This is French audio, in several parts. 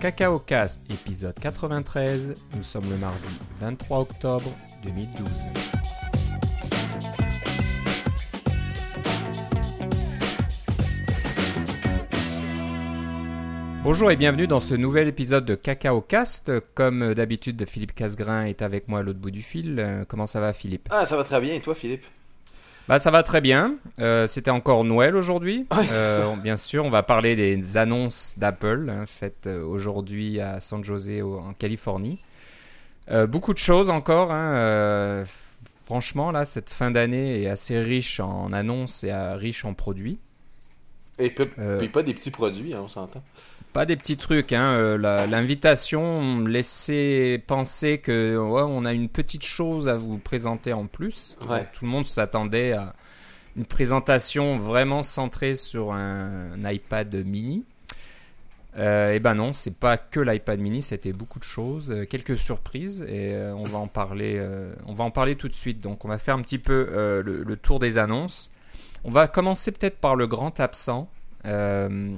Cacao Cast, épisode 93. Nous sommes le mardi 23 octobre 2012. Bonjour et bienvenue dans ce nouvel épisode de Cacao Cast. Comme d'habitude, Philippe Casgrain est avec moi à l'autre bout du fil. Euh, Comment ça va, Philippe? Ah, ça va très bien. Et toi, Philippe? Bah, ça va très bien. Euh, C'était encore Noël aujourd'hui. Ouais, Euh, bien sûr, on va parler des annonces d'Apple hein, faites euh, aujourd'hui à San Jose au- en Californie. Euh, beaucoup de choses encore. hein, franchement, là, cette fin d'année est assez riche en annonces et riche en produits. Et puis, Euh. puis pas des petits produits, hein, on s'entend. Pas des petits trucs. Hein, euh, L'invitation laissait penser que ouais, on a une petite chose à vous présenter en plus. Ouais. tout le monde s'attendait à une présentation vraiment centrée sur un, un iPad mini. Euh, et ben non, c'est pas que l'iPad mini, c'était beaucoup de choses, euh, quelques surprises et euh, on va en parler. on va en parler tout de suite. Donc on va faire un petit peu le, le tour des annonces. On va commencer peut-être par le grand absent. Euh,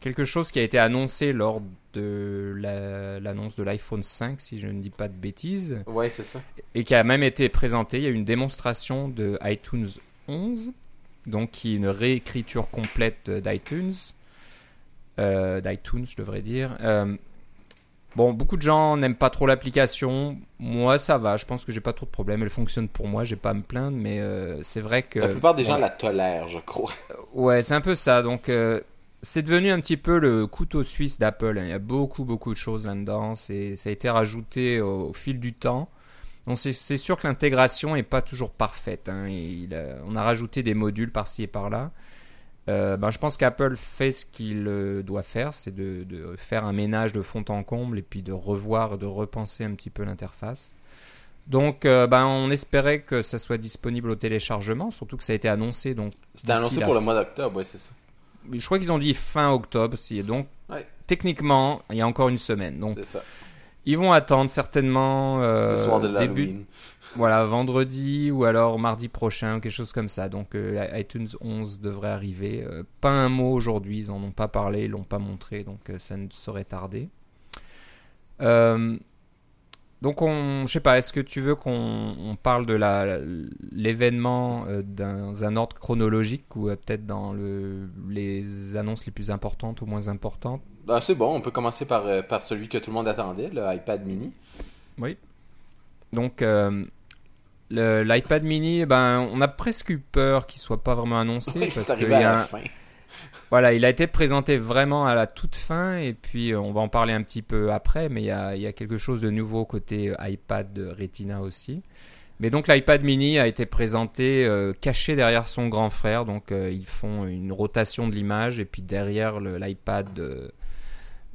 quelque chose qui a été annoncé lors de la- l'annonce de l'iPhone 5, si je ne dis pas de bêtises, Ouais, c'est ça. et qui a même été présenté. Il y a eu une démonstration de iTunes 11, donc qui est une réécriture complète d'iTunes, euh, d'iTunes, je devrais dire. Euh, bon, beaucoup de gens n'aiment pas trop l'application. Moi, ça va. Je pense que j'ai pas trop de problèmes. Elle fonctionne pour moi. J'ai pas à me plaindre, mais euh, c'est vrai que La plupart des gens la tolèrent, je crois. Ouais, c'est un peu ça. Donc, euh, c'est devenu un petit peu le couteau suisse d'Apple. Il y a beaucoup, beaucoup de choses là-dedans. C'est, ça a été rajouté au, au fil du temps. Donc, c'est, c'est sûr que l'intégration est pas toujours parfaite. hein. Il a- on a rajouté des modules par-ci et par-là. Euh, ben, je pense qu'Apple fait ce qu'il euh, doit faire, c'est de, de faire un ménage de fond en comble et puis de revoir, de repenser un petit peu l'interface. Donc, euh, ben, on espérait que ça soit disponible au téléchargement, surtout que ça a été annoncé. Donc, C'était annoncé la pour le mois d'octobre, ouais, c'est ça. je crois qu'ils ont dit fin octobre, si, donc Ouais. techniquement, il y a encore une semaine. Donc C'est ça. ils vont attendre certainement Le soir de début. Voilà, vendredi ou alors mardi prochain, quelque chose comme ça. Donc euh, iTunes 11 devrait arriver. Euh, pas un mot aujourd'hui, ils en ont pas parlé, ils l'ont pas montré, donc euh, ça ne saurait tarder. Euh, donc on, je sais pas, est-ce que tu veux qu'on on parle de la l'événement dans un ordre chronologique ou peut-être dans le, les annonces les plus importantes ou moins importantes? Ah, c'est bon, on peut commencer par, par celui que tout le monde attendait, le iPad mini. Oui. Donc, euh, l'iPad mini, ben, on a presque eu peur qu'il soit pas vraiment annoncé. Oui, parce qu'il un-. Voilà, il a été présenté vraiment à la toute fin, et puis euh, on va en parler un petit peu après, mais il y a, il y a quelque chose de nouveau côté euh, iPad de Retina aussi. Mais donc l'iPad mini a été présenté euh, caché derrière son grand frère, donc euh, ils font une rotation de l'image, et puis derrière l'iPad de,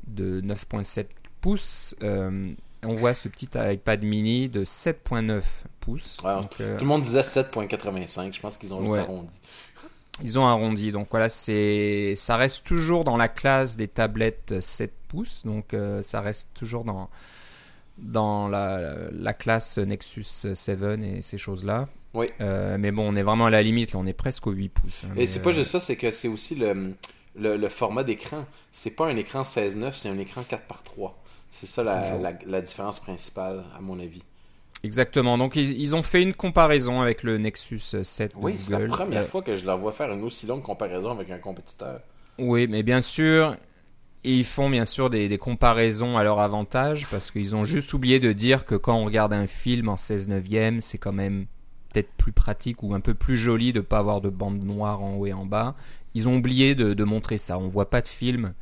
de 9.7 pouces, euh, on voit ce petit iPad mini de 7.9 pouces. Ouais, Donc, euh, Tout le monde disait 7.85, je pense qu'ils ont Ouais. arrondi. Ils ont arrondi, donc voilà, c'est, ça reste toujours dans la classe des tablettes 7 pouces, donc euh, ça reste toujours dans, dans la, la classe Nexus 7 et ces choses-là. Oui. Euh, mais bon, on est vraiment à la limite, là, on est presque aux 8 pouces. hein, Et c'est pas juste ça, c'est que c'est aussi le, le, le format d'écran. C'est pas un écran 16-9, c'est un écran 4x3. C'est ça la, la, la différence principale, à mon avis. Exactement, donc ils, ils ont fait une comparaison avec le Nexus 7 de Oui, c'est la première Euh, fois que je leur vois faire une aussi longue comparaison avec un compétiteur. Oui, mais bien sûr, ils font bien sûr des, des comparaisons à leur avantage parce qu'ils ont juste oublié de dire que quand on regarde un film en 16 neuvième, c'est quand même peut-être plus pratique ou un peu plus joli de pas avoir de bande noire en haut et en bas. Ils ont oublié de, de montrer ça. On voit pas de film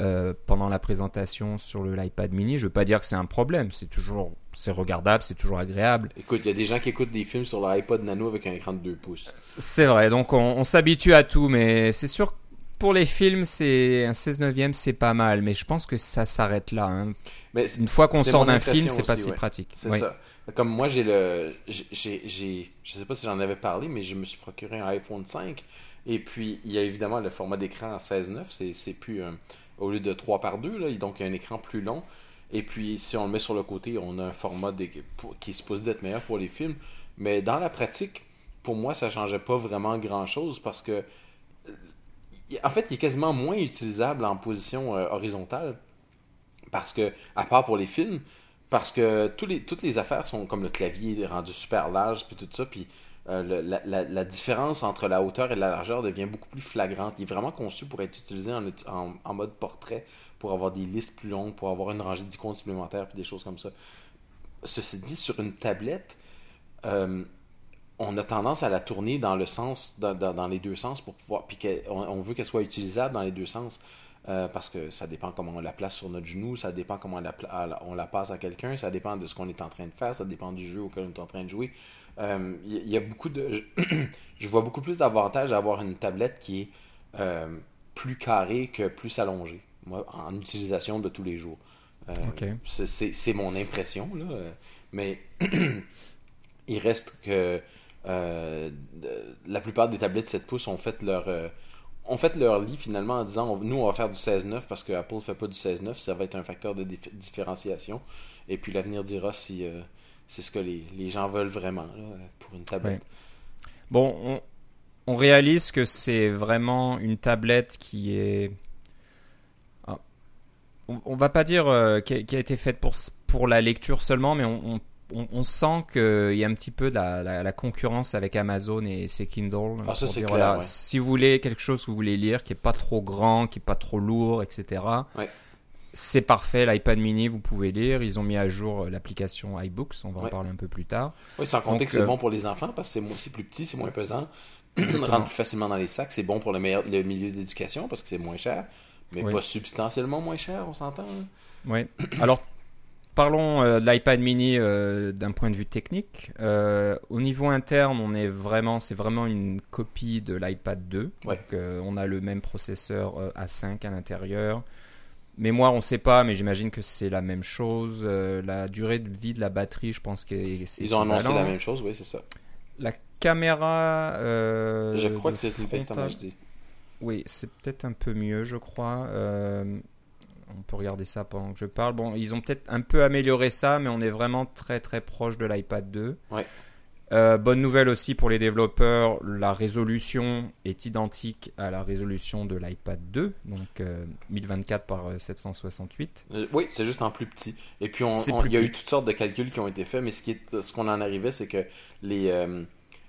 euh, pendant la présentation sur l'iPad mini. Je veux pas dire que c'est un problème. C'est toujours, c'est regardable, c'est toujours agréable. Écoute, il y a des gens qui écoutent des films sur leur iPod Nano avec un écran de 2 pouces. C'est vrai, donc on, on s'habitue à tout, mais c'est sûr que pour les films, c'est un 16 neuvième, c'est pas mal, mais je pense que ça s'arrête là. hein. Mais Une fois qu'on sort d'un film, c'est pas si ouais. pratique. C'est Oui. ça. Comme moi, j'ai le. j'ai- Je sais pas si j'en avais parlé, mais je me suis procuré un iPhone 5. Et puis, il y a évidemment le format d'écran en 16-9. C'est c'est plus. euh, au lieu de 3 par 2, là, donc il y a un écran plus long. Et puis, si on le met sur le côté, on a un format qui est supposé d'être meilleur pour les films. Mais dans la pratique, pour moi, ça changeait pas vraiment grand-chose parce que. En fait, il est quasiment moins utilisable en position euh, horizontale. Parce que, à part pour les films, parce que tous les, toutes les affaires sont comme le clavier rendu super large, puis tout ça, euh, la, différence entre la hauteur et la largeur devient beaucoup plus flagrante. Il est vraiment conçu pour être utilisé en, mode portrait, pour avoir des listes plus longues, pour avoir une rangée d'icônes supplémentaires, puis des choses comme ça. Ceci dit, sur une tablette, euh, on a tendance à la tourner dans le sens, dans, les deux sens pour pouvoir, puis on, veut qu'elle soit utilisable dans les deux sens. Euh, parce que ça dépend comment on la place sur notre genou, ça dépend comment on la passe à quelqu'un, ça dépend de ce qu'on est en train de faire, ça dépend du jeu auquel on est en train de jouer. Il euh, y, a beaucoup de. je vois beaucoup plus d'avantages à avoir une tablette qui est euh, plus carrée que plus allongée, moi, en utilisation de tous les jours. Euh, okay. C'est mon impression, là. Mais il reste que euh, la plupart des tablettes 7 pouces ont fait leur ont fait leur lit finalement en disant on, nous on va faire du 16-9 parce que Apple fait pas du 16-9 ça va être un facteur de différenciation et puis l'avenir dira si euh, c'est ce que les, les, gens veulent vraiment là, pour une tablette bon on, on, réalise que c'est vraiment une tablette qui est ah. on, on, va pas dire euh, qui, a, qui, a, été faite pour, pour la lecture seulement mais on, on, on, sent qu'il y a un petit peu de la, la, la, concurrence avec Amazon et ses Kindle. Ah, ça, c'est clair, voilà, ouais. Si vous voulez quelque chose que vous voulez lire, qui est pas trop grand, qui est pas trop lourd, etc. Ouais. C'est parfait, l'iPad mini, vous pouvez lire. Ils ont mis à jour l'application iBooks, on va ouais. en parler un peu plus tard. Oui, sans compter Donc, que c'est euh... bon pour les enfants parce que c'est plus petit, c'est moins pesant. rentre plus facilement dans les sacs. C'est bon pour le, meilleur, le milieu d'éducation parce que c'est moins cher, mais oui. pas substantiellement moins cher, on s'entend. Hein? Oui. Alors, Parlons euh, de l'iPad mini euh, d'un point de vue technique. Euh, au niveau interne, on est vraiment, c'est vraiment une copie de l'iPad 2. Ouais. Donc, euh, on a le même processeur A5 à l'intérieur. Mémoire, on ne sait pas, mais j'imagine que c'est la même chose. Euh, la durée de vie de la batterie, je pense que c'est. Ils ont annoncé la même chose, oui, c'est ça. La caméra. euh, je crois que c'est une FaceTime HD. Oui, c'est peut-être un peu mieux, je crois. Euh, on peut regarder ça pendant que je parle. Bon, ils ont peut-être un peu amélioré ça, mais on est vraiment très très proche de l'iPad 2. Ouais. Euh, bonne nouvelle aussi pour les développeurs, la résolution est identique à la résolution de l'iPad 2, donc euh, 1024 par 768. Euh, oui, c'est juste en plus petit. Et puis il y a eu toutes sortes de calculs qui ont été faits, mais ce qu'on en arrivait, c'est que les euh,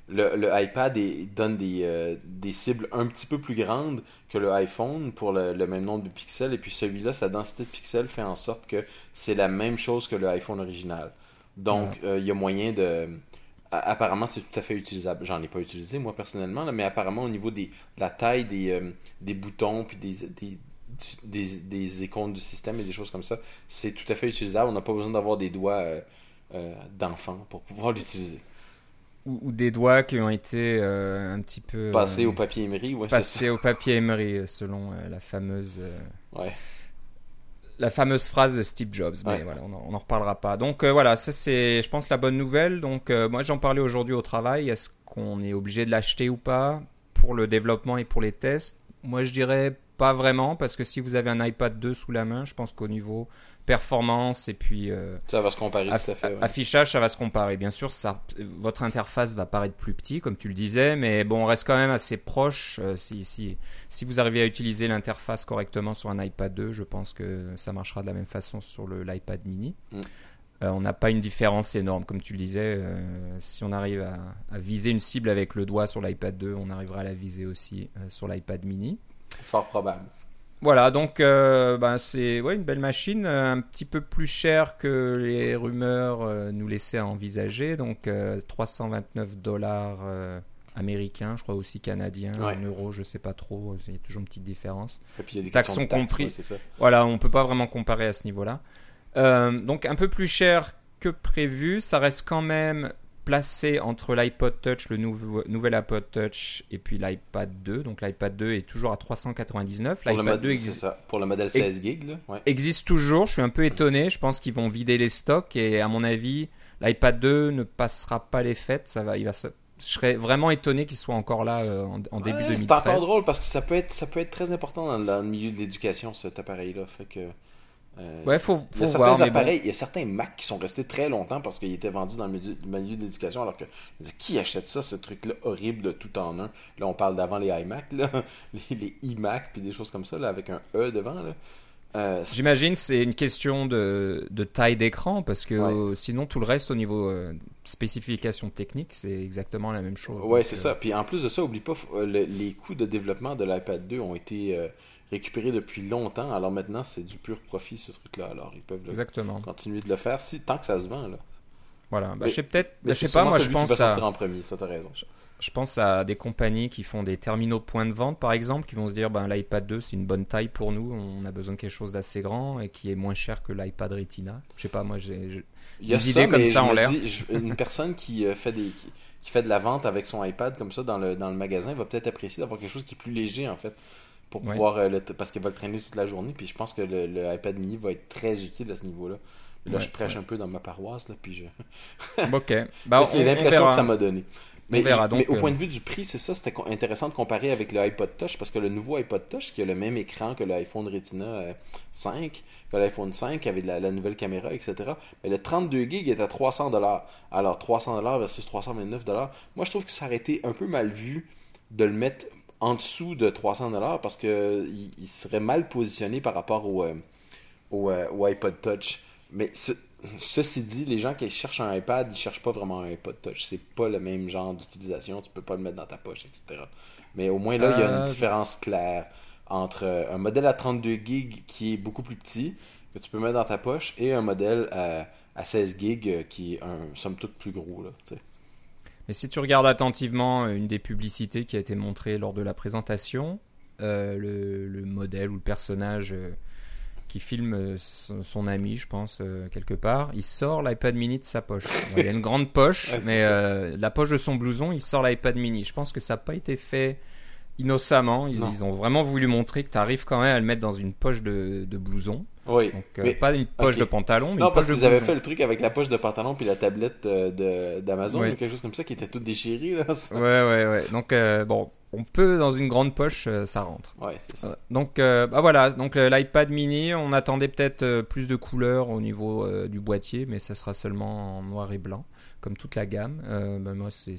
le, le, iPad est, donne des, euh, des cibles un petit peu plus grandes que le iPhone pour le, le même nombre de pixels. Et puis celui-là, sa densité de pixels fait en sorte que c'est la même chose que le iPhone original. Donc, il euh, y a moyen de... Apparemment, c'est tout à fait utilisable. J'en ai pas utilisé, moi, personnellement, là, mais apparemment, au niveau des, de la taille des, euh, des boutons puis des, des, des, des, icônes du système et des choses comme ça, c'est tout à fait utilisable. On n'a pas besoin d'avoir des doigts euh, d'enfant pour pouvoir l'utiliser ou, ou, des doigts qui ont été euh, un petit peu passés euh, au papier émery ouais, passés au papier émery selon euh, la fameuse ouais. La fameuse phrase de Steve Jobs mais ouais. voilà on en, on en, reparlera pas. Donc euh, voilà ça c'est je pense la bonne nouvelle. Donc euh, moi j'en parlais aujourd'hui au travail. Est-ce qu'on est obligé de l'acheter ou pas pour le développement et pour les tests? Moi je dirais pas vraiment parce que si vous avez un iPad 2 sous la main je pense qu'au niveau performance et puis euh, ça va se comparer aff tout à fait ouais. affichage ça va se comparer bien sûr ça votre interface va paraître plus petit comme tu le disais mais bon on reste quand même assez proche euh, si, si, si vous arrivez à utiliser l'interface correctement sur un iPad 2 je pense que ça marchera de la même façon sur l'iPad mini mm. euh, on n'a pas une différence énorme comme tu le disais si on arrive à, à, viser une cible avec le doigt sur l'iPad 2 on arrivera à la viser aussi sur l'iPad mini fort probable voilà, donc euh, ben c'est ouais, une belle machine, euh, un petit peu plus cher que les rumeurs euh, nous laissaient envisager, donc 329 dollars américains, je crois aussi canadiens, ouais. en euros, je sais pas trop, il y a toujours une petite différence. Et puis il y a des taxes sont taxes, compris. Ouais, voilà, on peut pas vraiment comparer à ce niveau-là. Donc un peu plus cher que prévu, ça reste quand même placé entre l'iPod Touch, le nouveau, nouvel iPod Touch et puis l'iPad 2. Donc l'iPad 2 est toujours à 399. L'iPad 2 existe pour le modèle 16 GB là. Ouais. Existe toujours. Je suis un peu étonné. Je pense qu'ils vont vider les stocks et à mon avis, l'iPad 2 ne passera pas les fêtes. Ça va, il va se... Je serais vraiment étonné qu'il soit encore là euh, en, en, début ouais, 2013. C'est encore drôle parce que ça peut être, ça peut être très important dans, dans le milieu de l'éducation cet appareil-là. Fait que euh, ouais, faut, faut il y a voir, certains appareils, bon. il y a certains Mac qui sont restés très longtemps parce qu'ils étaient vendus dans le milieu, le milieu de l'éducation, alors que qui achète ça, ce truc-là horrible de tout en un? Là, on parle d'avant les iMac, là, les, les iMac, puis des choses comme ça, là, avec un E devant. Là. Euh, J'imagine c'est une question de, de taille d'écran parce que euh, sinon tout le reste au niveau euh, spécification technique c'est exactement la même chose. Ouais, c'est ça. Puis en plus de ça, oublie pas, les coûts de développement de l'iPad 2 ont été récupérés depuis longtemps. Alors maintenant, c'est du pur profit ce truc-là. Alors ils peuvent exactement. continuer de le faire si tant que ça se vend là. Voilà. Bah, je sais peut-être. je sais pas. Moi, je pense à... en premier. Ça, t'as raison. Je pense à des compagnies qui font des terminaux point de vente, par exemple, qui vont se dire ben, l'iPad 2, c'est une bonne taille pour nous, on a besoin de quelque chose d'assez grand et qui est moins cher que l'iPad Retina. Je sais pas, moi, j'ai des idées comme ça en l'air. Une personne qui euh, fait des. Qui, fait de la vente avec son iPad comme ça dans le, dans le magasin va peut-être apprécier d'avoir quelque chose qui est plus léger en fait pour pouvoir euh, parce qu'il va le traîner toute la journée puis je pense que le, le, iPad mini va être très utile à ce niveau là je prêche un peu dans ma paroisse là puis je ok. Bah, c'est l'impression que ça m'a donné. Mais, au point de vue du prix, c'est ça, c'était intéressant de comparer avec le iPod Touch parce que le nouveau iPod Touch, qui a le même écran que l'iPhone Retina 5, euh, que l'iPhone 5 avec la, nouvelle caméra, etc. Mais le 32 GB est à 300 Alors 300 versus 329 Moi, je trouve que ça aurait été un peu mal vu de le mettre en dessous de 300 parce que il, serait mal positionné par rapport au, euh, euh, au, iPod Touch. Mais ceci dit, les gens qui cherchent un iPad, ils cherchent pas vraiment un iPod Touch. C'est pas le même genre d'utilisation. Tu peux pas le mettre dans ta poche, etc. Mais au moins là, il y a une euh, différence claire entre un modèle à 32 GB qui est beaucoup plus petit, que tu peux mettre dans ta poche, et un modèle à, 16 GB euh, qui est un somme toute plus gros. Là, Mais si tu regardes attentivement une des publicités qui a été montrée lors de la présentation, le, modèle ou le personnage qui filme euh, son, ami, je pense, euh, quelque part. Il sort l'iPad mini de sa poche. il y a une grande poche, mais euh, la poche de son blouson, il sort l'iPad mini. Je pense que ça n'a pas été fait innocemment. Ils, ont vraiment voulu montrer que tu arrives quand même à le mettre dans une poche de, de blouson. Oui. Donc, pas une poche de pantalon, mais Non, parce qu'ils avaient fait le truc avec la poche de pantalon puis la tablette d'Amazon ou quelque chose comme ça qui était toute déchirée. Là, Ouais, ouais, ouais. Donc, bon, on peut dans une grande poche, euh, ça rentre. Ouais, c'est ça. Donc, euh, bah voilà, donc euh, l'iPad mini, on attendait peut-être plus de couleurs au niveau du boîtier, mais ça sera seulement en noir et blanc, comme toute la gamme. Bah, moi, c'est,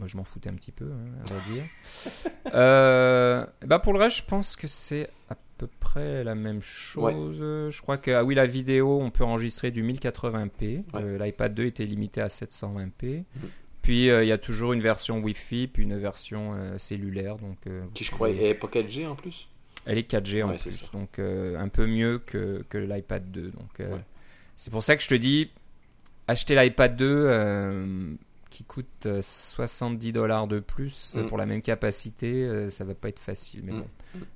moi, je m'en foutais un petit peu, hein, à vrai dire. bah pour le reste, je pense que c'est à peu près la même chose. Je crois que, ah oui, la vidéo, on peut enregistrer du 1080p. L'iPad 2 était limité à 720p. Puis euh, il y a toujours une version Wi-Fi, puis une version euh, cellulaire. Donc, euh, Qui je crois est pas 4G en plus? Elle est 4G en plus, donc un peu mieux que, que l'iPad 2. Donc c'est pour ça que je te dis, acheter l'iPad 2 qui coûte 70 dollars de plus mm. pour la même capacité, ça va pas être facile. Mais mm.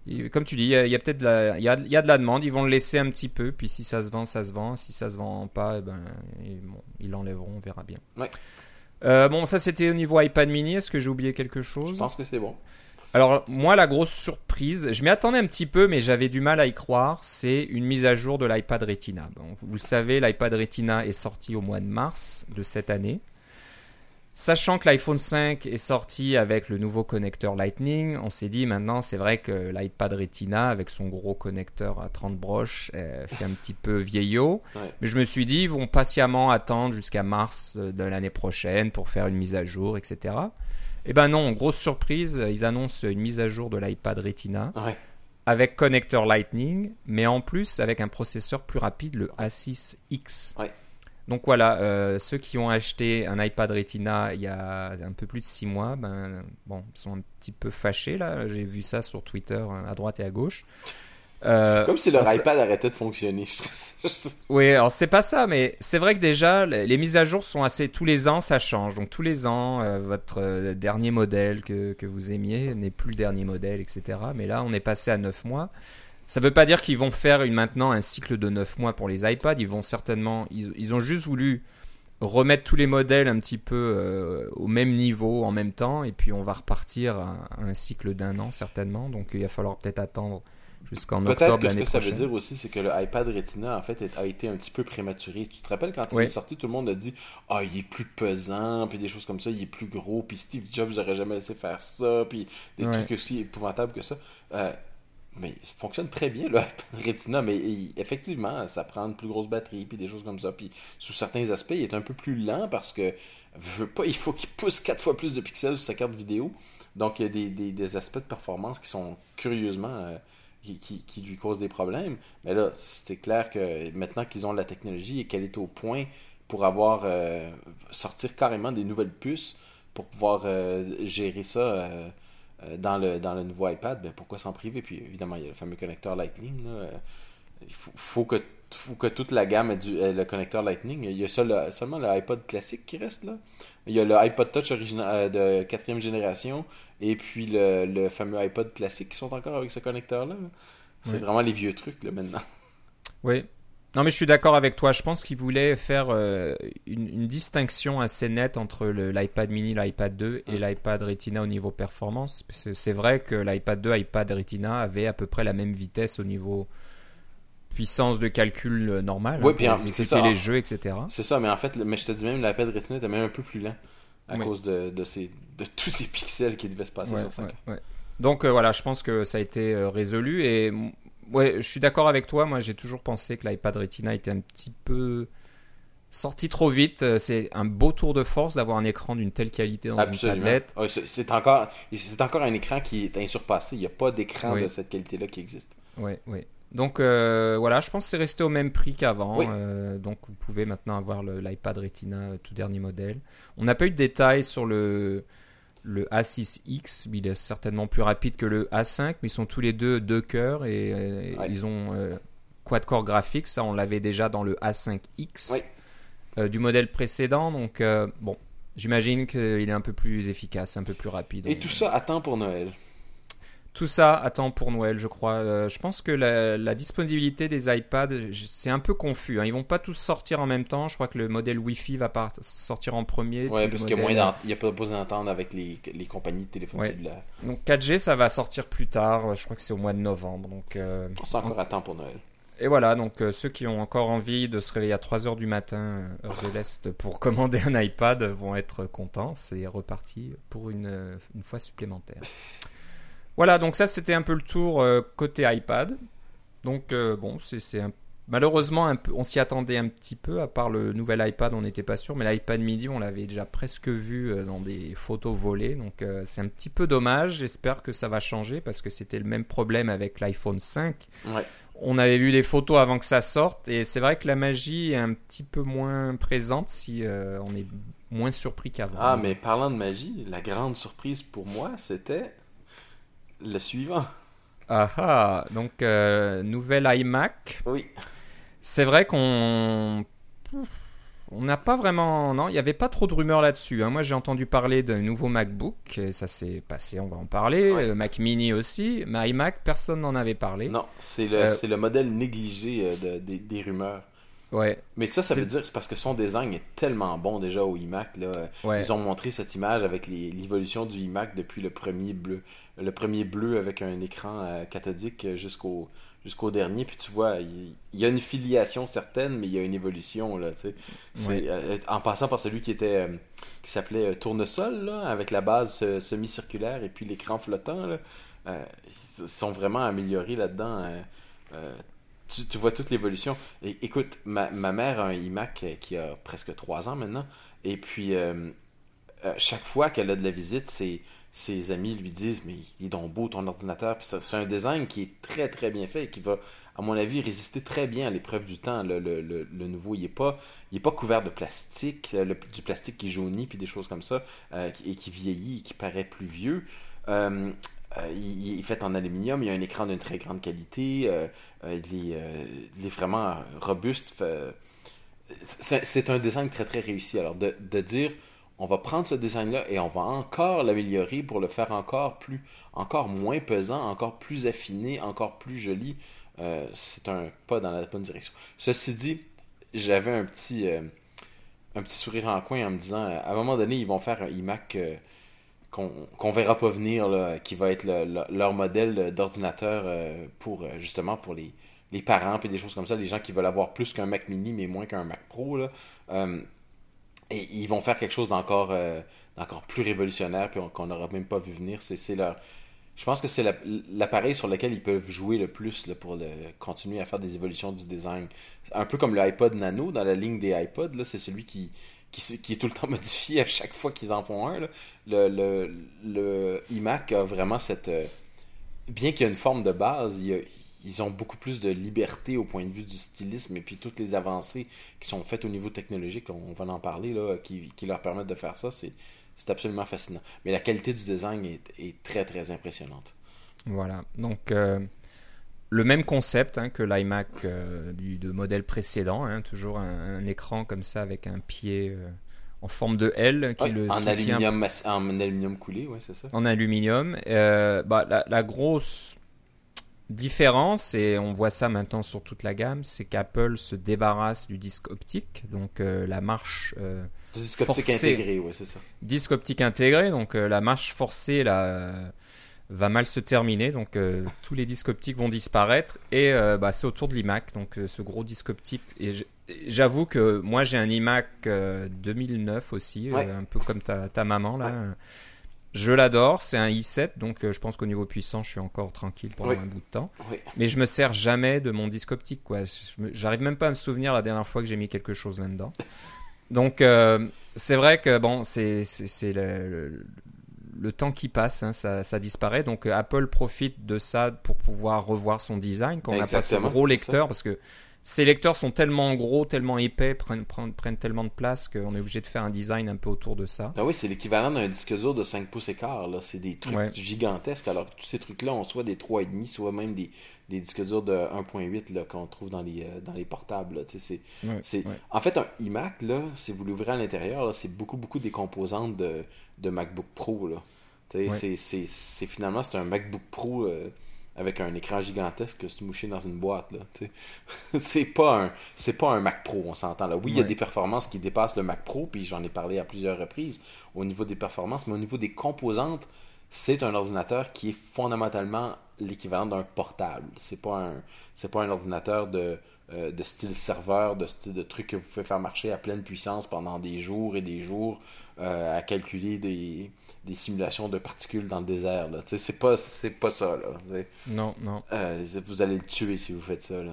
bon, comme tu dis, il y a, peut-être il y a, y a, de la demande. Ils vont le laisser un petit peu, puis si ça se vend, ça se vend. Si ça se vend pas, eh ben, ils l'enlèveront, on verra bien. Ouais. Euh, bon, ça c'était au niveau iPad mini. Est-ce que j'ai oublié quelque chose? Je pense que c'est bon. Alors, moi, la grosse surprise, je m'y attendais un petit peu, mais j'avais du mal à y croire, c'est une mise à jour de l'iPad Retina. vous le savez, l'iPad Retina est sorti au mois de mars de cette année. Sachant que l'iPhone 5 est sorti avec le nouveau connecteur Lightning, on s'est dit maintenant c'est vrai que l'iPad Retina avec son gros connecteur à 30 broches euh, fait un petit peu vieillot. Mais je me suis dit ils vont patiemment attendre jusqu'à mars de l'année prochaine pour faire une mise à jour, etc. Et eh ben non, grosse surprise, ils annoncent une mise à jour de l'iPad Retina. Avec connecteur Lightning, mais en plus avec un processeur plus rapide, le A6X. Donc voilà, euh, ceux qui ont acheté un iPad Retina il y a un peu plus de 6 mois, ben, bon, sont un petit peu fâchés là. J'ai vu ça sur Twitter euh, à droite et à gauche. Euh, Comme si leur iPad arrêtait de fonctionner. oui, alors c'est pas ça, mais c'est vrai que déjà les, mises à jour sont assez tous les ans, ça change. Donc tous les ans, votre dernier modèle que, que vous aimiez n'est plus le dernier modèle, etc. Mais là, on est passé à 9 mois. Ça ne veut pas dire qu'ils vont faire une, maintenant un cycle de 9 mois pour les iPads. Ils vont certainement. Ils, ont juste voulu remettre tous les modèles un petit peu euh, au même niveau en même temps. Et puis on va repartir à, un cycle d'un an certainement. Donc il va falloir peut-être attendre jusqu'en octobre Peut-être que ce que ça veut dire aussi, c'est que le iPad Retina en fait a été un petit peu prématuré. Tu te rappelles quand il est sorti, tout le monde a dit Ah, il est plus pesant, puis des choses comme ça, il est plus gros, puis Steve Jobs n'aurait jamais laissé faire ça, puis des trucs aussi épouvantables que ça. Euh, mais ça fonctionne très bien, le Retina, mais effectivement, ça prend une plus grosse batterie, puis des choses comme ça. Puis sous certains aspects, il est un peu plus lent parce que veut pas, il faut qu'il pousse quatre fois plus de pixels sur sa carte vidéo. Donc il y a des, des, aspects de performance qui sont curieusement, euh, qui, lui cause des problèmes. Mais là, c'est clair que maintenant qu'ils ont la technologie et qu'elle est au point pour avoir euh, sortir carrément des nouvelles puces pour pouvoir euh, gérer ça dans, le, dans le nouveau iPad, ben pourquoi s'en priver? Puis évidemment, il y a le fameux connecteur Lightning. Il faut, que, que toute la gamme ait, du, le connecteur Lightning. Il y a seulement le iPod classique qui reste là. Il y a le iPod Touch original de quatrième génération et puis le, fameux iPod classique qui sont encore avec ce connecteur-là. C'est vraiment les vieux trucs là, maintenant. Oui. Non, mais je suis d'accord avec toi. Je pense qu'il voulait faire euh, une, distinction assez nette entre l'iPad mini, l'iPad 2 et l'iPad Retina au niveau performance. C'est vrai que l'iPad 2, iPad Retina avait à peu près la même vitesse au niveau puissance de calcul euh, normal. Oui, hein, puis c'est ça. les jeux, etc. C'est ça, mais en fait, mais je te dis même, l'iPad Retina était même un peu plus lent à cause de, de, ces, de tous ces pixels qui devaient se passer sur 5 Donc euh, voilà, je pense que ça a été résolu et ouais, je suis d'accord avec toi. Moi, j'ai toujours pensé que l'iPad Retina était un petit peu sorti trop vite. Euh, c'est un beau tour de force d'avoir un écran d'une telle qualité dans une tablette. c'est encore, c'est encore un écran qui est insurpassé. Il n'y a pas d'écran de cette qualité-là qui existe. Oui, oui. Donc euh, voilà, je pense que c'est resté au même prix qu'avant. Euh, donc vous pouvez maintenant avoir l'iPad Retina tout dernier modèle. On n'a pas eu de détails sur le, le A6X, il est certainement plus rapide que le A5, mais ils sont tous les deux deux cœurs et, euh, ils ont euh, quad-core graphique, ça on l'avait déjà dans le A5X euh, du modèle précédent, donc bon, j'imagine qu'il est un peu plus efficace, un peu plus rapide. Et tout ça attend pour Noël. Tout ça attend pour Noël, je crois. Euh, je pense que la, disponibilité des iPads, c'est un peu confus. Hein. Ils vont pas tous sortir en même temps. Je crois que le modèle Wi-Fi va sortir en premier. Ouais, parce qu'il n'y a, pas besoin d'entendre avec les, compagnies de téléphone cellulaire. Donc 4G, ça va sortir plus tard. Je crois que c'est au mois de novembre. Donc, euh, On encore à temps pour Noël. Et voilà, donc euh, ceux qui ont encore envie de se réveiller à 3h du matin, heure de l'Est, pour commander un iPad vont être contents. C'est reparti pour une, une fois supplémentaire. Voilà, donc ça c'était un peu le tour euh, côté iPad. Donc euh, bon, c'est malheureusement un peu, on s'y attendait un petit peu. À part le nouvel iPad, on n'était pas sûr, mais l'iPad midi, on l'avait déjà presque vu euh, dans des photos volées. Donc c'est un petit peu dommage. J'espère que ça va changer parce que c'était le même problème avec l'iPhone 5. On avait vu les photos avant que ça sorte et c'est vrai que la magie est un petit peu moins présente si on est moins surpris qu'avant. Ah, mais parlant de magie, la grande surprise pour moi, c'était le suivant. Ah ah, donc euh, nouvelle iMac. Oui. C'est vrai qu'on on n'a pas vraiment. Non, il n'y avait pas trop de rumeurs là-dessus. Hein. Moi, j'ai entendu parler d'un nouveau MacBook, et ça s'est passé, on va en parler. Le Mac Mini aussi. Mais iMac, personne n'en avait parlé. Non, c'est le, euh, le, modèle négligé euh, de, des rumeurs. Ouais. Mais ça, ça veut dire c'est parce que son design est tellement bon déjà au iMac. Là. Ils ont montré cette image avec l'évolution du iMac depuis le premier bleu. Le premier bleu avec un écran euh, cathodique jusqu'au jusqu'au dernier. Puis tu vois, il, y a une filiation certaine, mais il y a une évolution. Là, euh, en passant par celui qui était euh, qui s'appelait Tournesol, là, avec la base semi-circulaire et puis l'écran flottant. Là, ils sont vraiment améliorés là-dedans tu, vois toute l'évolution. Écoute, ma, mère a un iMac qui a presque 3 ans maintenant. Et puis, euh, euh, chaque fois qu'elle a de la visite, ses, ses amis lui disent Mais il est donc beau ton ordinateur. C'est un design qui est très très bien fait et qui va, à mon avis, résister très bien à l'épreuve du temps. Le, nouveau, il n'est pas, pas couvert de plastique, euh, du plastique qui jaunit, puis des choses comme ça, et qui vieillit, et qui paraît plus vieux. Euh, il, est fait en aluminium, il a un écran d'une très grande qualité, euh, euh, il, est, vraiment robuste. c'est un design très très réussi. Alors de, dire on va prendre ce design-là et on va encore l'améliorer pour le faire encore plus, encore moins pesant, encore plus affiné, encore plus joli, c'est un pas dans la bonne direction. Ceci dit, j'avais un petit, un petit sourire en coin en me disant, à un moment donné, ils vont faire un iMac qu'on verra pas venir, qui va être leur modèle d'ordinateur euh, pour euh, justement pour les, les parents et des choses comme ça, les gens qui veulent avoir plus qu'un Mac mini mais moins qu'un Mac Pro. Euh, et ils vont faire quelque chose d'encore encore plus révolutionnaire puis qu'on n'aura même pas vu venir. C'est leur. Je pense que c'est l'appareil sur lequel ils peuvent jouer le plus pour continuer à faire des évolutions du design. Un peu comme le iPod Nano dans la ligne des iPods, c'est celui qui, qui, est tout le temps modifié à chaque fois qu'ils en font un. Le, le, le, iMac a vraiment cette, euh, bien qu'il y ait une forme de base, ils ont beaucoup plus de liberté au point de vue du stylisme et puis toutes les avancées qui sont faites au niveau technologique, on va en parler, là, qui, leur permettent de faire ça, c'est, absolument fascinant. Mais la qualité du design est, très très impressionnante. Voilà, donc euh, le même concept hein, que l'iMac euh, du de modèle précédent, hein, toujours un, écran comme ça avec un pied euh, en forme de L qui le en Aluminium, coulé, ouais, c'est ça. En aluminium. bah, la, la, grosse différence, et on voit ça maintenant sur toute la gamme, c'est qu'Apple se débarrasse du disque optique, donc euh, la marche euh, disque optique intégré, ouais, c'est ça. Disque optique intégré, donc euh, la marche forcée là, va mal se terminer, donc tous les disques optiques vont disparaître, et bah, c'est autour de l'iMac, donc ce gros disque optique. Et j'avoue que moi j'ai un iMac 2009 aussi, un peu comme ta, ta maman là. Je l'adore, c'est un i7, donc euh, je pense qu'au niveau puissant, je suis encore tranquille pendant un bout de temps. Mais je me sers jamais de mon disque optique, quoi. J'arrive même pas à me souvenir la dernière fois que j'ai mis quelque chose là-dedans. Donc euh, c'est vrai que bon, c'est le, temps qui passe, hein, ça, ça, disparaît. Donc euh, Apple profite de ça pour pouvoir revoir son design quand on n'a pas ce gros lecteur, parce que ces lecteurs sont tellement gros, tellement épais, prennent, prennent, tellement de place qu'on est obligé de faire un design un peu autour de ça. Ah oui, c'est l'équivalent d'un disque dur de 5 pouces et quart. C'est des trucs gigantesques. Alors que tous ces trucs-là ont soit des 3,5, soit même des, des disques durs de 1.8 qu'on trouve dans les, euh, dans les portables. C'est, En fait, un iMac, là, si vous l'ouvrez à l'intérieur, c'est beaucoup, beaucoup des composantes de, de MacBook Pro. Là. C'est, finalement, c'est un MacBook Pro. Euh, avec un écran gigantesque se moucher dans une boîte. Là, c'est pas un c'est pas un Mac Pro, on s'entend là. Oui, il y a des performances qui dépassent le Mac Pro, puis j'en ai parlé à plusieurs reprises au niveau des performances, mais au niveau des composantes, c'est un ordinateur qui est fondamentalement l'équivalent d'un portable. C'est pas un c'est pas un ordinateur de euh, de style serveur, de style de truc que vous pouvez faire marcher à pleine puissance pendant des jours et des jours euh, à calculer des des simulations de particules dans le désert. Là. C'est pas, c'est pas ça. Là, non, non. Euh, vous allez le tuer si vous faites ça. Là,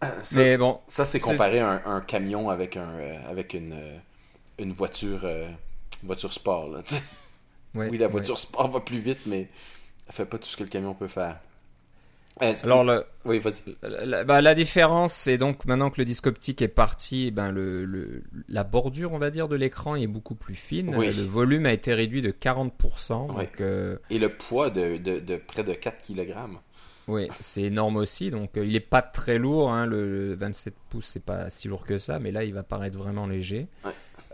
ça, Mais bon, ça c'est comparé à un, camion avec, un, euh, avec une, euh, une voiture, voiture sport. Là, oui, la voiture sport va plus vite, mais elle fait pas tout ce que le camion peut faire. Alors, le, oui, vas-y. La, bah, la, différence, c'est donc maintenant que le disque optique est parti, ben le, le la bordure, on va dire, de l'écran est beaucoup plus fine. Le volume a été réduit de 40%. Donc, euh, Et le poids de, de, de, près de 4 kg. Oui, c'est énorme aussi. Donc, euh, il n'est pas très lourd. Hein, le, 27 pouces, c'est pas si lourd que ça. Mais là, il va paraître vraiment léger.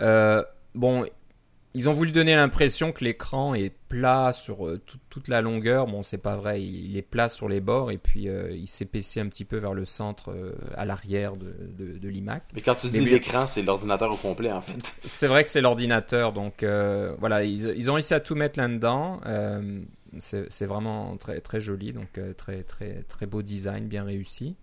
Euh, bon, ils ont voulu donner l'impression que l'écran est plat sur euh, toute la longueur. Bon, c'est pas vrai. Il est plat sur les bords et puis euh, il s'épaissit un petit peu vers le centre, euh, à l'arrière de, de, l'iMac. Mais quand tu dis l'écran, c'est l'ordinateur au complet en fait. C'est vrai que c'est l'ordinateur. Donc voilà, ils, ils, ont réussi à tout mettre là-dedans. c'est vraiment très, très joli. Donc très, très, très beau design, bien réussi.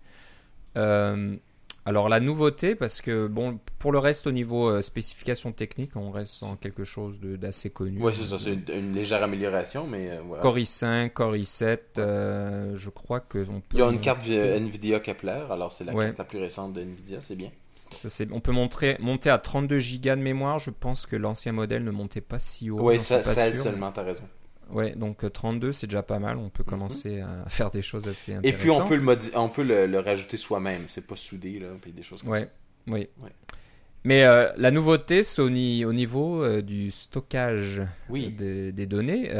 Alors la nouveauté, parce que bon, pour le reste au niveau euh, spécification technique, on reste en quelque chose d'assez connu. Oui, c'est ça, c'est une, légère amélioration, mais euh, voilà. Core i5, Core i7, euh, je crois que on peut. Il y a une carte Nvidia Kepler, alors c'est la carte la plus récente de Nvidia, c'est bien. Ça, on peut montrer, monter à 32 Go de mémoire. Je pense que l'ancien modèle ne montait pas si haut. Oui, ça, ça seulement, t'as raison. Ouais, donc 32, euh, c'est déjà pas mal. On peut mhm. commencer à faire des choses assez intéressantes. Et puis on peut le, on peut le, rajouter soi-même. C'est pas soudé, là, puis des choses comme ouais, ça. Oui. Mais euh, la nouveauté, c'est au, niveau euh, du stockage des données.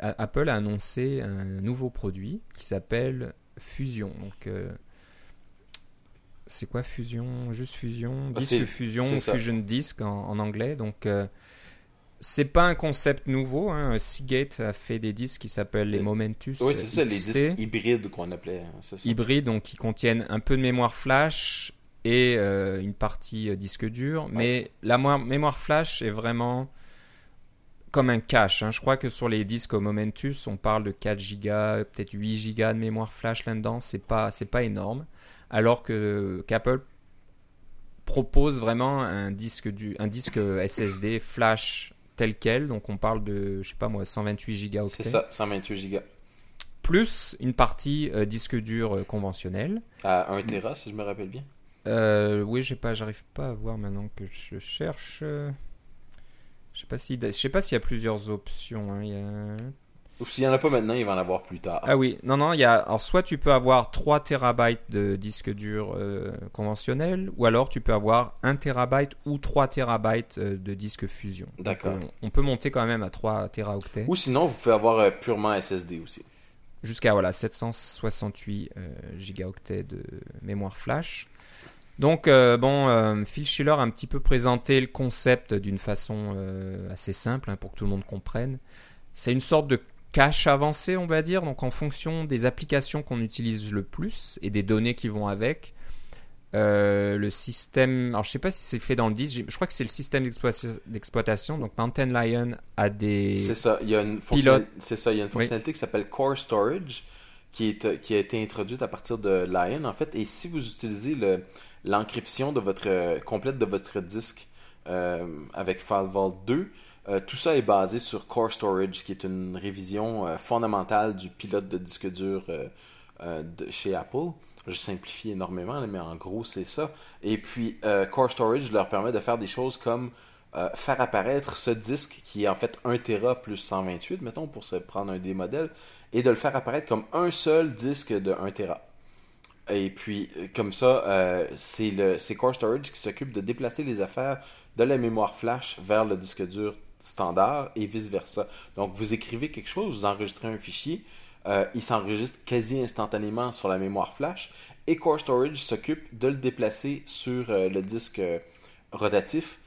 Apple a annoncé un nouveau produit qui s'appelle Fusion. Donc, c'est quoi Fusion? Juste Fusion? Bah, Disque Fusion, Fusion Disk en, en anglais. Donc, c'est pas un concept nouveau. Hein. Seagate a fait des disques qui s'appellent les Momentus. Oui, c'est ça, les disques hybrides qu'on appelait. Hein, hybrides, donc qui contiennent un peu de mémoire flash et euh, une partie euh, disque dur. Mais la mémoire flash est vraiment comme un cache. Hein. Je crois que sur les disques Momentus, on parle de 4 Go, peut-être 8 Go de mémoire flash là-dedans. C'est pas, c'est pas énorme. Alors que qu'Apple propose vraiment un disque, du, un disque SSD flash tel quel. Donc on parle de, je sais pas moi, 128 gigaoctets. C'est ça, 128 gigas. Plus une partie euh, disque dur euh, conventionnel. À 1 Tera, si je me rappelle bien. Euh, oui, j'ai pas, j'arrive pas à voir maintenant que je cherche. Je sais pas si, je sais pas s'il y a plusieurs options. Hein. Il y a... Ou s'il n'y en a pas maintenant, il va en avoir plus tard. Ah oui, non, non, il y a. Alors, soit tu peux avoir 3 terabytes de disque dur euh, conventionnel, ou alors tu peux avoir 1 terabyte ou 3 terabytes euh, de disque fusion. D'accord. on peut monter quand même à 3 teraoctets. Ou sinon, vous pouvez avoir euh, purement SSD aussi. jusqu'à voilà, 768 euh, gigaoctets de mémoire flash. Donc, euh, bon, euh, Phil Schiller a un petit peu présenté le concept d'une façon euh, assez simple hein, pour que tout le monde comprenne. C'est une sorte de cache avancé, on va dire. Donc, en fonction des applications qu'on utilise le plus et des données qui vont avec, euh, le système. Alors, je sais pas si c'est fait dans le disque. Je crois que c'est le système d'exploitation-. Donc, Mountain Lion a des. C'est ça. Il y a une, Pilote. fonctionnali- c'est ça, il y a une fonctionnalité qui s'appelle Core Storage qui, est, qui a été introduite à partir de Lion, en fait. Et si vous utilisez le- l'encryption de votre euh, complète de votre disque euh, avec FileVault 2, euh, tout ça est basé sur Core Storage, qui est une révision euh, fondamentale du pilote de disque dur euh, chez Apple. Je simplifie énormément, mais en gros, c'est ça. Et puis, Core Storage leur permet de faire des choses comme faire apparaître ce disque qui est en fait 1 Tera plus 128, mettons, pour se prendre un des modèles, et de le faire apparaître comme un seul disque de 1 Tera. Et puis, comme ça, c'est Core Storage qui s'occupe de déplacer les affaires de la mémoire flash vers le disque dur standard et vice-versa. Donc, vous écrivez quelque chose, vous enregistrez un fichier, euh, il s'enregistre quasi instantanément sur la mémoire flash, et Core Storage s'occupe de le déplacer sur euh, le disque euh, rotatif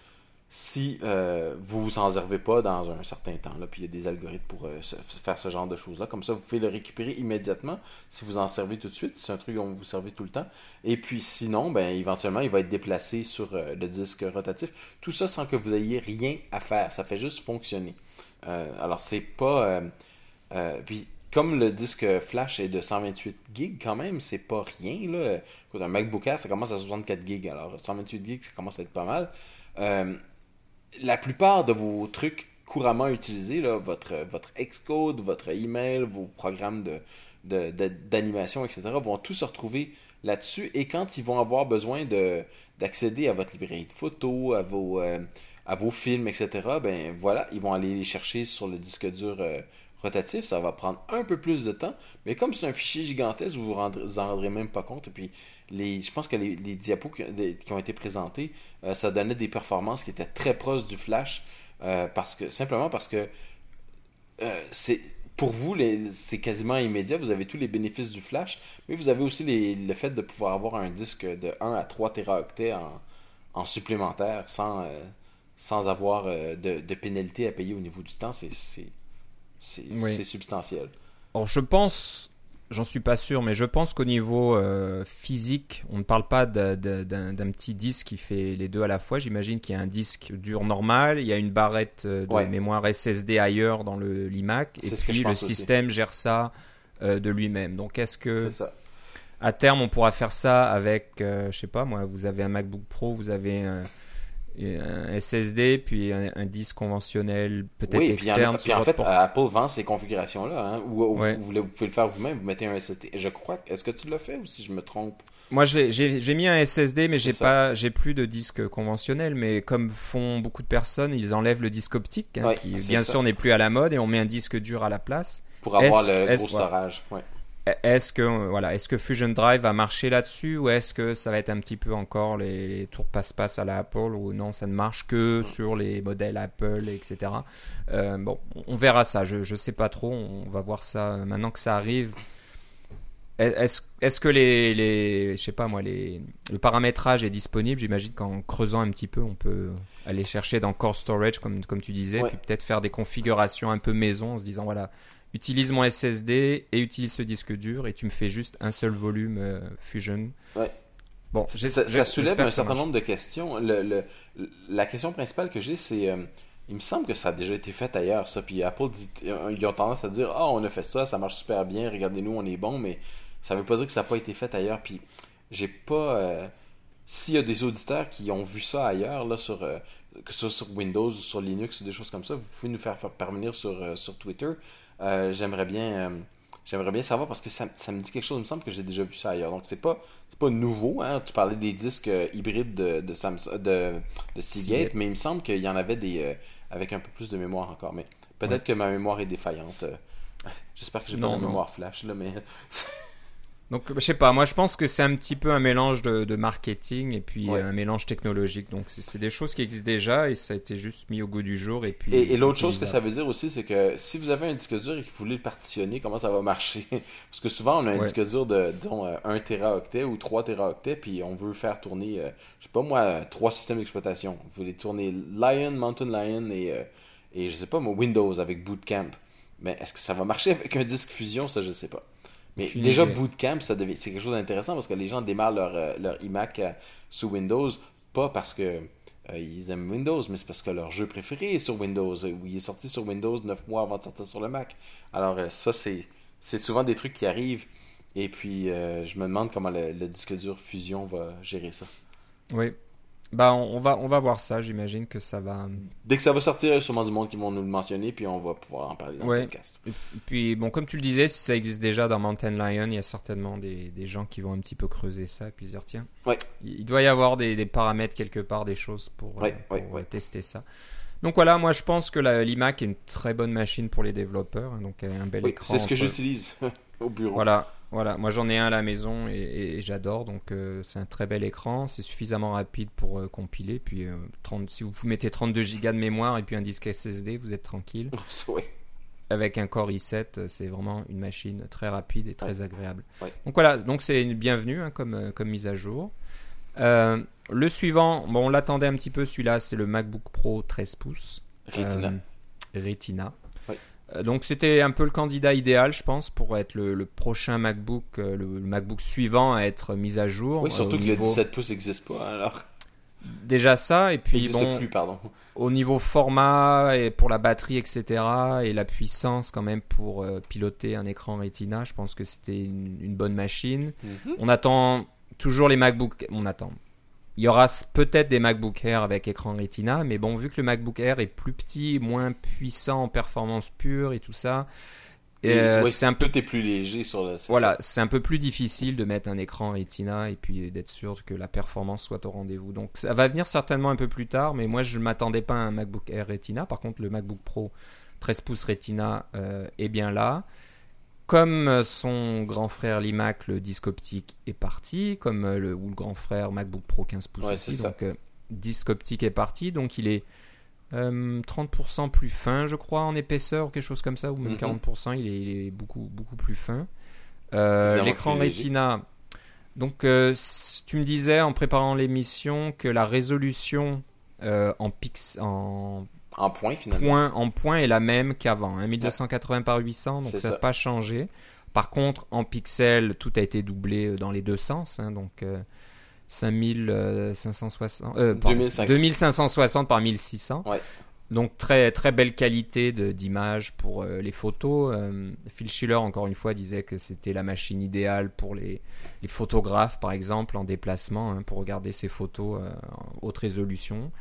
si euh, vous vous en servez pas dans un certain temps. Là, puis il y a des algorithmes pour euh, faire ce genre de choses-là. Comme ça, vous pouvez le récupérer immédiatement si vous en servez tout de suite. C'est un truc dont vous servez tout le temps. Et puis sinon, ben, éventuellement, il va être déplacé sur euh, le disque rotatif. Tout ça sans que vous ayez rien à faire. Ça fait juste fonctionner. Euh, alors, c'est pas... puis comme le disque flash est de 128 gigs quand même, c'est pas rien. Là. Un MacBook Air, ça commence à 64 gigs. Alors 128 gigs, ça commence à être pas mal. La plupart de vos trucs couramment utilisés, votre, votre Xcode, votre email, vos programmes d'animation, etc., vont tous se retrouver là-dessus. Et quand ils vont avoir besoin de, d'accéder à votre librairie de photos, à vos, euh, films, etc., ben voilà, ils vont aller les chercher sur le disque dur euh, rotatif. Ça va prendre un peu plus de temps. Mais comme c'est un fichier gigantesque, vous vous, rendrez- vous en rendrez même pas compte. Et puis, je pense que les, diapos qui, ont été présentés, euh, ça donnait des performances qui étaient très proches du flash. euh, parce que, simplement parce que euh, c'est pour vous, c'est quasiment immédiat. Vous avez tous les bénéfices du flash, mais vous avez aussi le fait de pouvoir avoir un disque de 1 à 3 téraoctets en, en supplémentaire sans, avoir de, de pénalité à payer au niveau du temps. C'est c'est- Oui. substantiel. Alors je pense, j'en suis pas sûr, mais je pense qu'au niveau euh, physique, on ne parle pas d'un petit disque qui fait les deux à la fois. J'imagine qu'il y a un disque dur normal, il y a une barrette euh, de Ouais. mémoire SSD ailleurs dans le l'IMAC, et puis le aussi. système gère ça euh, de lui-même. Donc est-ce que à terme on pourra faire ça avec, euh, je sais pas moi, vous avez un MacBook Pro, vous avez un, un SSD, puis un, un disque conventionnel peut-être Oui, puis, il y en externe puis en fait, port- Apple vend ces configurations-là, hein, Ouais. vous, pouvez le faire vous-même, vous mettez un SSD. Je crois, est-ce que tu l'as fait ou si je me trompe? Moi, j'ai- mis un SSD, mais j'ai pas, j'ai plus de disque conventionnel. Mais comme font beaucoup de personnes, ils enlèvent le disque optique, hein, Ouais, qui bien ça. sûr n'est plus à la mode, et on met un disque dur à la place. pour avoir le gros storage ouais. Est-ce que Fusion Drive va marcher là-dessus, ou est-ce que ça va être un petit peu encore les, tours passe-passe à la Apple, ou non, ça ne marche que sur les modèles Apple, etc. Euh, bon, on verra ça. Je je sais pas trop. On va voir ça maintenant que ça arrive. Est-ce que les, les je sais pas moi les le paramétrage est disponible? J'imagine qu'en creusant un petit peu, on peut aller chercher dans Core Storage comme comme tu disais, Ouais. puis peut-être faire des configurations un peu maison en se disant voilà, utilise mon SSD et utilise ce disque dur et tu me fais juste un seul volume euh, Fusion. Ouais. Bon, ça, soulève un certain nombre de questions. Le, le- la question principale que j'ai, c'est. euh, il me semble que ça a déjà été fait ailleurs, ça. Puis Apple, dit, euh, ils ont tendance à dire Ah, on a fait ça, ça marche super bien, regardez-nous, on est bon, mais ça veut pas dire que ça n'a pas été fait ailleurs. Puis j'ai pas. euh, S'il y a des auditeurs qui ont vu ça ailleurs, là, sur, euh, que ce soit sur Windows ou sur Linux ou des choses comme ça, vous pouvez nous faire, faire parvenir sur, euh, sur Twitter. Euh, J'aimerais bien. J'aimerais bien savoir parce que ça, ça me dit quelque chose, il me semble que j'ai déjà vu ça ailleurs. Donc c'est pas pas nouveau, hein. Tu parlais des disques hybrides de, de Samsung de, de Seagate, mais il me semble qu'il y en avait des avec un peu plus de mémoire encore. Mais peut-être que ma mémoire est défaillante. J'espère que j'ai pas non. mémoire flash, là, mais. Donc, je sais pas, moi je pense que c'est un petit peu un mélange de, de marketing et puis Ouais. euh, un mélange technologique. Donc, c'est des choses qui existent déjà et ça a été juste mis au goût du jour. Et, puis, Et, et l'autre chose que ça veut dire aussi, c'est que si vous avez un disque dur et que vous voulez le partitionner, comment ça va marcher? Parce que souvent, on a un Ouais. disque dur de, disons, euh, 1 téraoctet ou 3 téraoctets, puis on veut faire tourner, euh, je sais pas moi, euh, trois systèmes d'exploitation. Vous voulez tourner Lion, Mountain Lion et, euh, et je sais pas moi, Windows avec Bootcamp. Mais est-ce que ça va marcher avec un disque fusion? Ça, je sais pas. Mais déjà, idée. Bootcamp, ça devient, c'est quelque chose d'intéressant parce que les gens démarrent leur, euh, leur iMac euh, sous Windows, pas parce que euh, ils aiment Windows, mais c'est parce que leur jeu préféré est sur Windows, euh, ou il est sorti sur Windows 9 mois avant de sortir sur le Mac. Alors euh, ça, c'est, c'est souvent des trucs qui arrivent, et puis euh, je me demande comment le, le disque dur Fusion va gérer ça. Oui. Bah, on, on va, on va voir ça. J'imagine que ça va. Dès que ça va sortir, il y a sûrement du monde qui vont nous le mentionner, puis on va pouvoir en parler dans Ouais. le podcast. Et puis, bon, comme tu le disais, si ça existe déjà dans Mountain Lion, il y a certainement des, des gens qui vont un petit peu creuser ça et puis se dire tiens, Ouais. il il doit y avoir des, des paramètres quelque part, des choses pour, euh, Ouais, euh, tester ça. Donc voilà, moi je pense que l'iMac est une très bonne machine pour les développeurs. hein, donc un bel Oui, écran. c'est ce que j'utilise au bureau. Voilà, voilà. Moi j'en ai un à la maison et, et- et j'adore. Donc euh, c'est un très bel écran. C'est suffisamment rapide pour euh, compiler. Puis euh, 30, si vous mettez 32 Go de mémoire et puis un disque SSD, vous êtes tranquille. Avec un Core i7, euh, c'est vraiment une machine très rapide et très agréable. Ouais. Donc voilà, donc c'est une bienvenue hein, comme, comme mise à jour. Le suivant, bon, on l'attendait un petit peu, celui-là, c'est le MacBook Pro 13 pouces. Retina. Retina. Euh, donc c'était un peu le candidat idéal, je pense, pour être le, le prochain MacBook, euh, le, le MacBook suivant à être mis à jour. oui, euh, surtout au que niveau- le 17 pouces n'existe pas, alors. Déjà ça, et puis bon, plus, pardon. au niveau format et pour la batterie, etc., et la puissance quand même pour euh, piloter un écran Retina, je pense que c'était une, une bonne machine. Mhm. On attend toujours les MacBook. On attend. Il y aura peut-être des MacBook Air avec écran Retina, mais bon, vu que le MacBook Air est plus petit, moins puissant en performance pure et tout ça, Et, euh, ouais, c'est un peu Tout est plus léger sur le. voilà, c'est un peu plus difficile de mettre un écran Retina et puis d'être sûr que la performance soit au rendez-vous. Donc ça va venir certainement un peu plus tard, mais moi je ne m'attendais pas à un MacBook Air Retina. Par contre, le MacBook Pro 13 pouces Retina euh, est bien là. Comme euh, son grand frère l'iMac, le disque optique est parti, comme euh, le, ou le grand frère MacBook Pro 15 pouces Ouais, aussi. Donc euh, disque optique est parti, donc il est euh, 30% plus fin, je crois, en épaisseur ou quelque chose comme ça, ou même Mhm. 40%, il est, il est beaucoup, beaucoup plus fin. Euh, L'écran. Retina. Donc, euh, tu me disais en préparant l'émission que la résolution euh, en, pix, en, En point, finalement. point, en point est la même qu'avant, hein, 1280 par 800, donc ça n'a pas changé. Par contre, en pixels, tout a été doublé euh, dans les deux sens, hein, donc euh, 5560, euh, pardon, 2500. 2560 par 1600. Ouais. Donc très très belle qualité d'image pour euh, les photos. Euh, Phil Schiller encore une fois disait que c'était la machine idéale pour les, les photographes par exemple en déplacement hein, pour regarder ces photos euh, en haute résolution.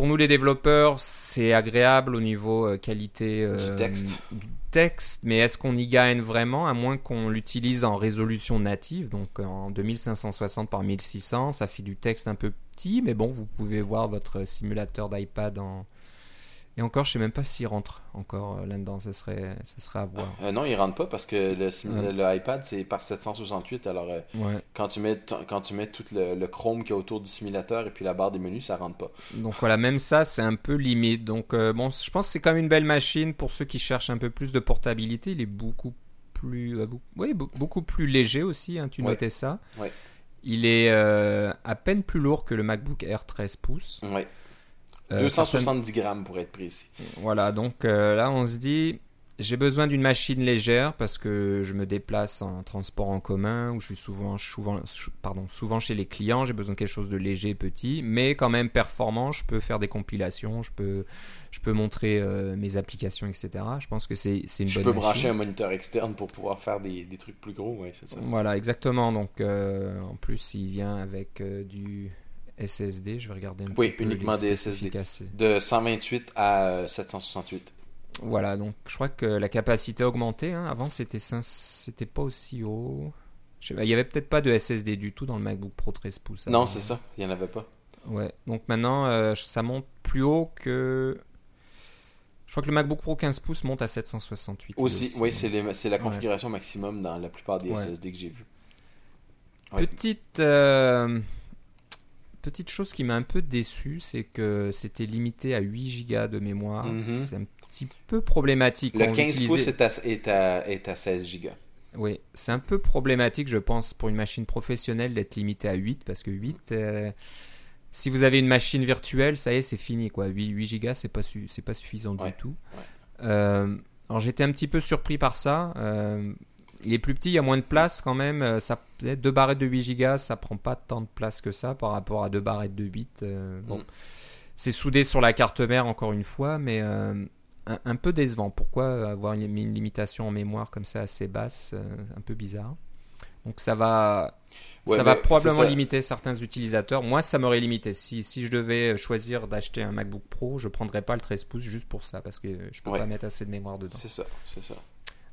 Pour nous les développeurs, c'est agréable au niveau euh, qualité euh, texte. du texte, mais est-ce qu'on y gagne vraiment à moins qu'on l'utilise en résolution native, donc en 2560 par 1600, ça fait du texte un peu petit, mais bon, vous pouvez voir votre simulateur d'iPad en et encore, je sais même pas s'il rentre encore euh, là-dedans, ça serait ça serait à voir. Euh, non, il rentre pas parce que le, sim- Ouais. le iPad c'est par 768. Alors euh, Ouais. quand tu mets quand tu mets tout le, le Chrome qui est autour du simulateur et puis la barre des menus, ça rentre pas. Donc voilà, même ça, c'est un peu limite. Donc euh, bon, je pense que c'est quand même une belle machine pour ceux qui cherchent un peu plus de portabilité. Il est beaucoup plus, beaucoup, oui, be- beaucoup plus léger aussi. hein, tu Ouais. notais ça. Il est à peine plus lourd que le MacBook Air 13 pouces. Ouais. Euh, 270 grammes pour être précis. Voilà, donc euh, là, on se dit, j'ai besoin d'une machine légère parce que je me déplace en transport en commun ou je suis souvent, souvent, pardon, souvent chez les clients. J'ai besoin de quelque chose de léger, petit, mais quand même performant. Je peux faire des compilations, je peux, je peux montrer euh, mes applications, etc. Je pense que c'est c'est une Je bonne peux machine. brancher un moniteur externe pour pouvoir faire des, des trucs plus gros, ouais, c'est ça. Voilà, exactement. Donc, euh, en plus, il vient avec euh, du SSD. Je vais regarder un Oui, petit peu uniquement les des SSD. De 128 à euh, 768. Voilà, donc je crois que la capacité a augmenté. hein. Avant, c'était c'était pas aussi haut. Je sais pas, il y avait peut-être pas de SSD du tout dans le MacBook Pro 13 pouces. Non, c'est ça, il n'y en avait pas. Ouais. Donc maintenant, euh, ça monte plus haut que. Je crois que le MacBook Pro 15 pouces monte à 768. Aussi, oui, c'est la configuration maximum dans la plupart des SSD que j'ai vus. Petite, euh, petite chose qui m'a un peu déçu, c'est que c'était limité à 8 Go de mémoire. Mhm. C'est un petit peu problématique. Le 15 pouces est à, est, à, 16 Go. Oui, c'est un peu problématique, je pense, pour une machine professionnelle d'être limité à 8, parce que 8, euh, si vous avez une machine virtuelle, ça y est, c'est fini. Quoi. 8, 8 Go, c'est pas, pas suffisant du tout. Euh, alors j'étais un petit peu surpris par ça. Euh, il est plus petit, il y a moins de place quand même. Euh, ça, deux barrettes de 8 Go, ça prend pas tant de place que ça par rapport à deux barrettes de 8. bon. Mm. C'est soudé sur la carte mère encore une fois, mais un, peu décevant. Pourquoi avoir une, une, limitation en mémoire comme ça assez basse Un peu bizarre? Donc ça va, ça va probablement limiter certains utilisateurs. Moi, ça m'aurait limité. Si, si je devais choisir d'acheter un MacBook Pro, je prendrais pas le 13 pouces juste pour ça, parce que je peux pas mettre assez de mémoire dedans. C'est ça, c'est ça.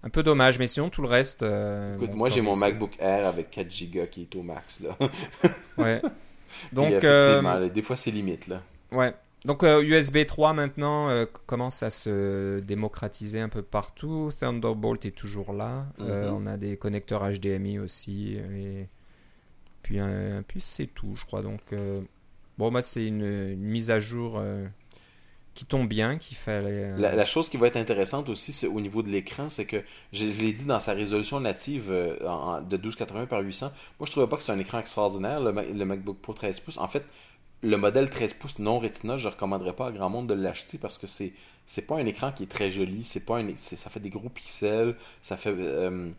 Un peu dommage, mais sinon tout le reste. Euh, Écoute, moi j'ai mon MacBook Air avec 4 Go qui est au max là. ouais. Donc euh, des fois c'est limite là. Ouais. Donc USB euh, 3 maintenant commence à se démocratiser un peu partout. Thunderbolt est toujours là. Mm-hmm. on a des connecteurs HDMI aussi et puis, puis c'est tout, je crois. Donc, euh, bon, moi, c'est une, mise à jour euh, qui tombe bien. Euh, la, chose qui va être intéressante aussi, au niveau de l'écran, c'est que je, l'ai dit dans sa résolution native de 1280 par 800. Moi, je trouvais pas que c'est un écran extraordinaire, le, MacBook Pro 13 pouces. En fait, le modèle 13 pouces non Retina, je recommanderais pas à grand monde de l'acheter parce que c'est c'est pas un écran qui est très joli, c'est pas un, ça fait des gros pixels, ça fait euh,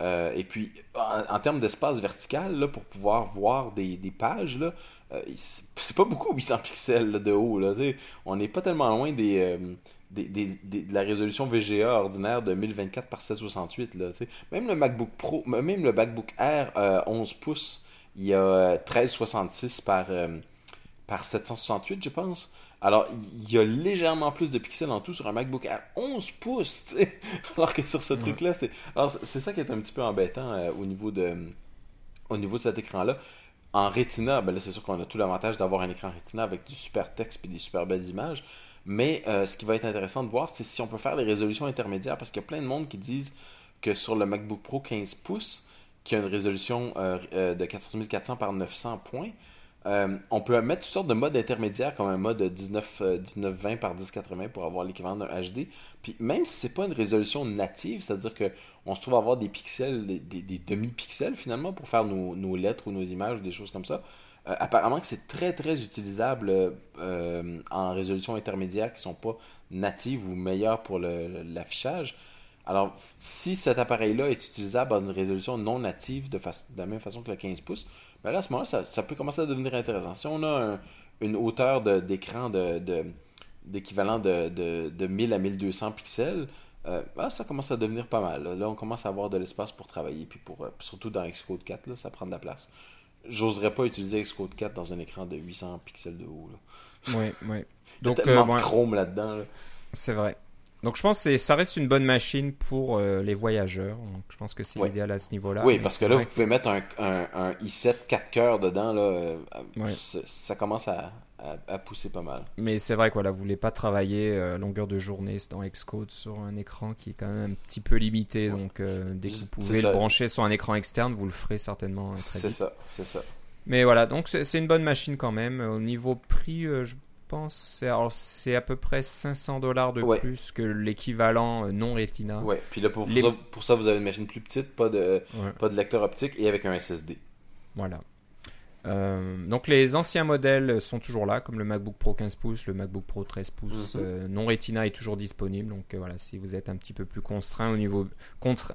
et puis, en, termes d'espace vertical, là, pour pouvoir voir des, pages, là, euh, c'est pas beaucoup 800 pixels de haut. Là, on n'est pas tellement loin euh, des, de la résolution VGA ordinaire de 1024 par 768. Là, même le MacBook Pro, même le MacBook Air 11 pouces, il y a 1366 par, par 768, je pense. Alors, il y a légèrement plus de pixels en tout sur un MacBook Air 11 pouces, alors que sur ce truc-là, c'est... Alors, c'est ça qui est un petit peu embêtant euh, au, niveau de... au niveau de cet écran-là. En Retina, ben là, c'est sûr qu'on a tout l'avantage d'avoir un écran Retina avec du super texte et des super belles images. Mais euh, ce qui va être intéressant de voir, c'est si on peut faire des résolutions intermédiaires, parce qu'il y a plein de monde qui disent que sur le MacBook Pro 15 pouces, qui a une résolution euh, de 14400 par 900 points, euh, on peut mettre toutes sortes de modes intermédiaires comme un mode 19, 1920 euh, par 1080 pour avoir l'équivalent d'un HD. Puis même si c'est pas une résolution native, c'est-à-dire qu'on se trouve à avoir des pixels, des, demi-pixels finalement pour faire nos, lettres ou nos images ou des choses comme ça. Euh, apparemment que c'est très très utilisable en résolution intermédiaire qui sont pas natives ou meilleures pour l'affichage. Alors, si cet appareil-là est utilisable en une résolution non native de la même façon que le 15 pouces, ben là, à ce moment-là, ça, peut commencer à devenir intéressant. Si on a une hauteur d'écran de, d'équivalent de, de, 1000 à 1200 pixels, euh, ben, ça commence à devenir pas mal. Là, on commence à avoir de l'espace pour travailler, puis pour, euh, surtout dans Xcode 4, là, ça prend de la place. J'oserais pas utiliser Xcode 4 dans un écran de 800 pixels de haut. Oui, oui. Donc, Il y a tellement de chrome là-dedans. C'est vrai. Donc je pense que ça reste une bonne machine pour euh, les voyageurs. Donc, je pense que c'est idéal à ce niveau-là. Oui, parce que là, vous pouvez mettre un, un, i7 4 cœurs dedans. Là, euh, ça commence à, à, pousser pas mal. Mais c'est vrai que voilà, vous voulez pas travailler euh, longueur de journée dans Xcode sur un écran qui est quand même un petit peu limité. Donc dès que vous pouvez le brancher sur un écran externe, vous le ferez certainement très vite. C'est ça, c'est ça. Mais voilà, donc c'est une bonne machine quand même. Au niveau prix, je pense. C'est à peu près 500 dollars de plus que l'équivalent euh, non Retina. Ouais, puis là, pour, ça, pour, ça, vous avez une machine plus petite, pas de, pas de lecteur optique et avec un SSD. Voilà. Euh, donc les anciens modèles sont toujours là, comme le MacBook Pro 15 pouces, le MacBook Pro 13 pouces. Mhm. Euh, non Retina est toujours disponible. Donc voilà, si vous êtes un petit peu plus contraint au niveau contre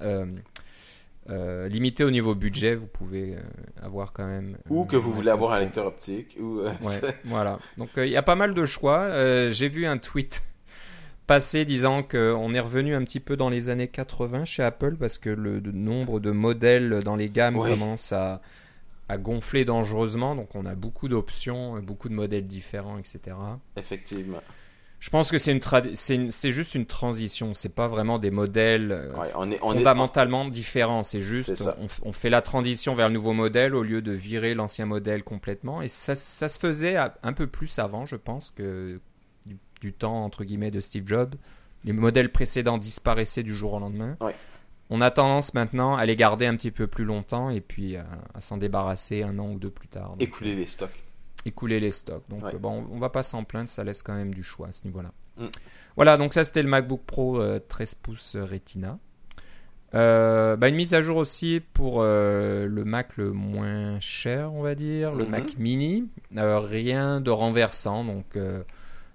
euh, limité au niveau budget, vous pouvez euh, avoir quand même. Ou que vous voulez avoir un lecteur optique. Ou, euh, voilà. Donc il y a pas mal de choix. J'ai vu un tweet passer disant qu'on est revenu un petit peu dans les années 80 chez Apple parce que le, nombre de modèles dans les gammes commence à, à, gonfler dangereusement. Donc on a beaucoup d'options, beaucoup de modèles différents, etc. Effectivement. Je pense que c'est une, c'est juste une transition. C'est pas vraiment des modèles euh, on est, fondamentalement différents. C'est juste on, fait la transition vers le nouveau modèle au lieu de virer l'ancien modèle complètement. Et ça, ça, se faisait un peu plus avant, je pense, que du, temps entre guillemets de Steve Jobs. les modèles précédents disparaissaient du jour au lendemain. Ouais. On a tendance maintenant à les garder un petit peu plus longtemps et puis à, à s'en débarrasser un an ou deux plus tard. Donc, Écouler les stocks. Écouler les stocks. Donc Ouais. euh, bon, on va pas s'en plaindre, ça laisse quand même du choix à ce niveau-là. Mm. Voilà, donc ça c'était le MacBook Pro euh, 13 pouces Retina. Euh, bah, une mise à jour aussi pour euh, le Mac le moins cher, on va dire, le Mhm. Mac Mini. Euh, rien de renversant, donc euh,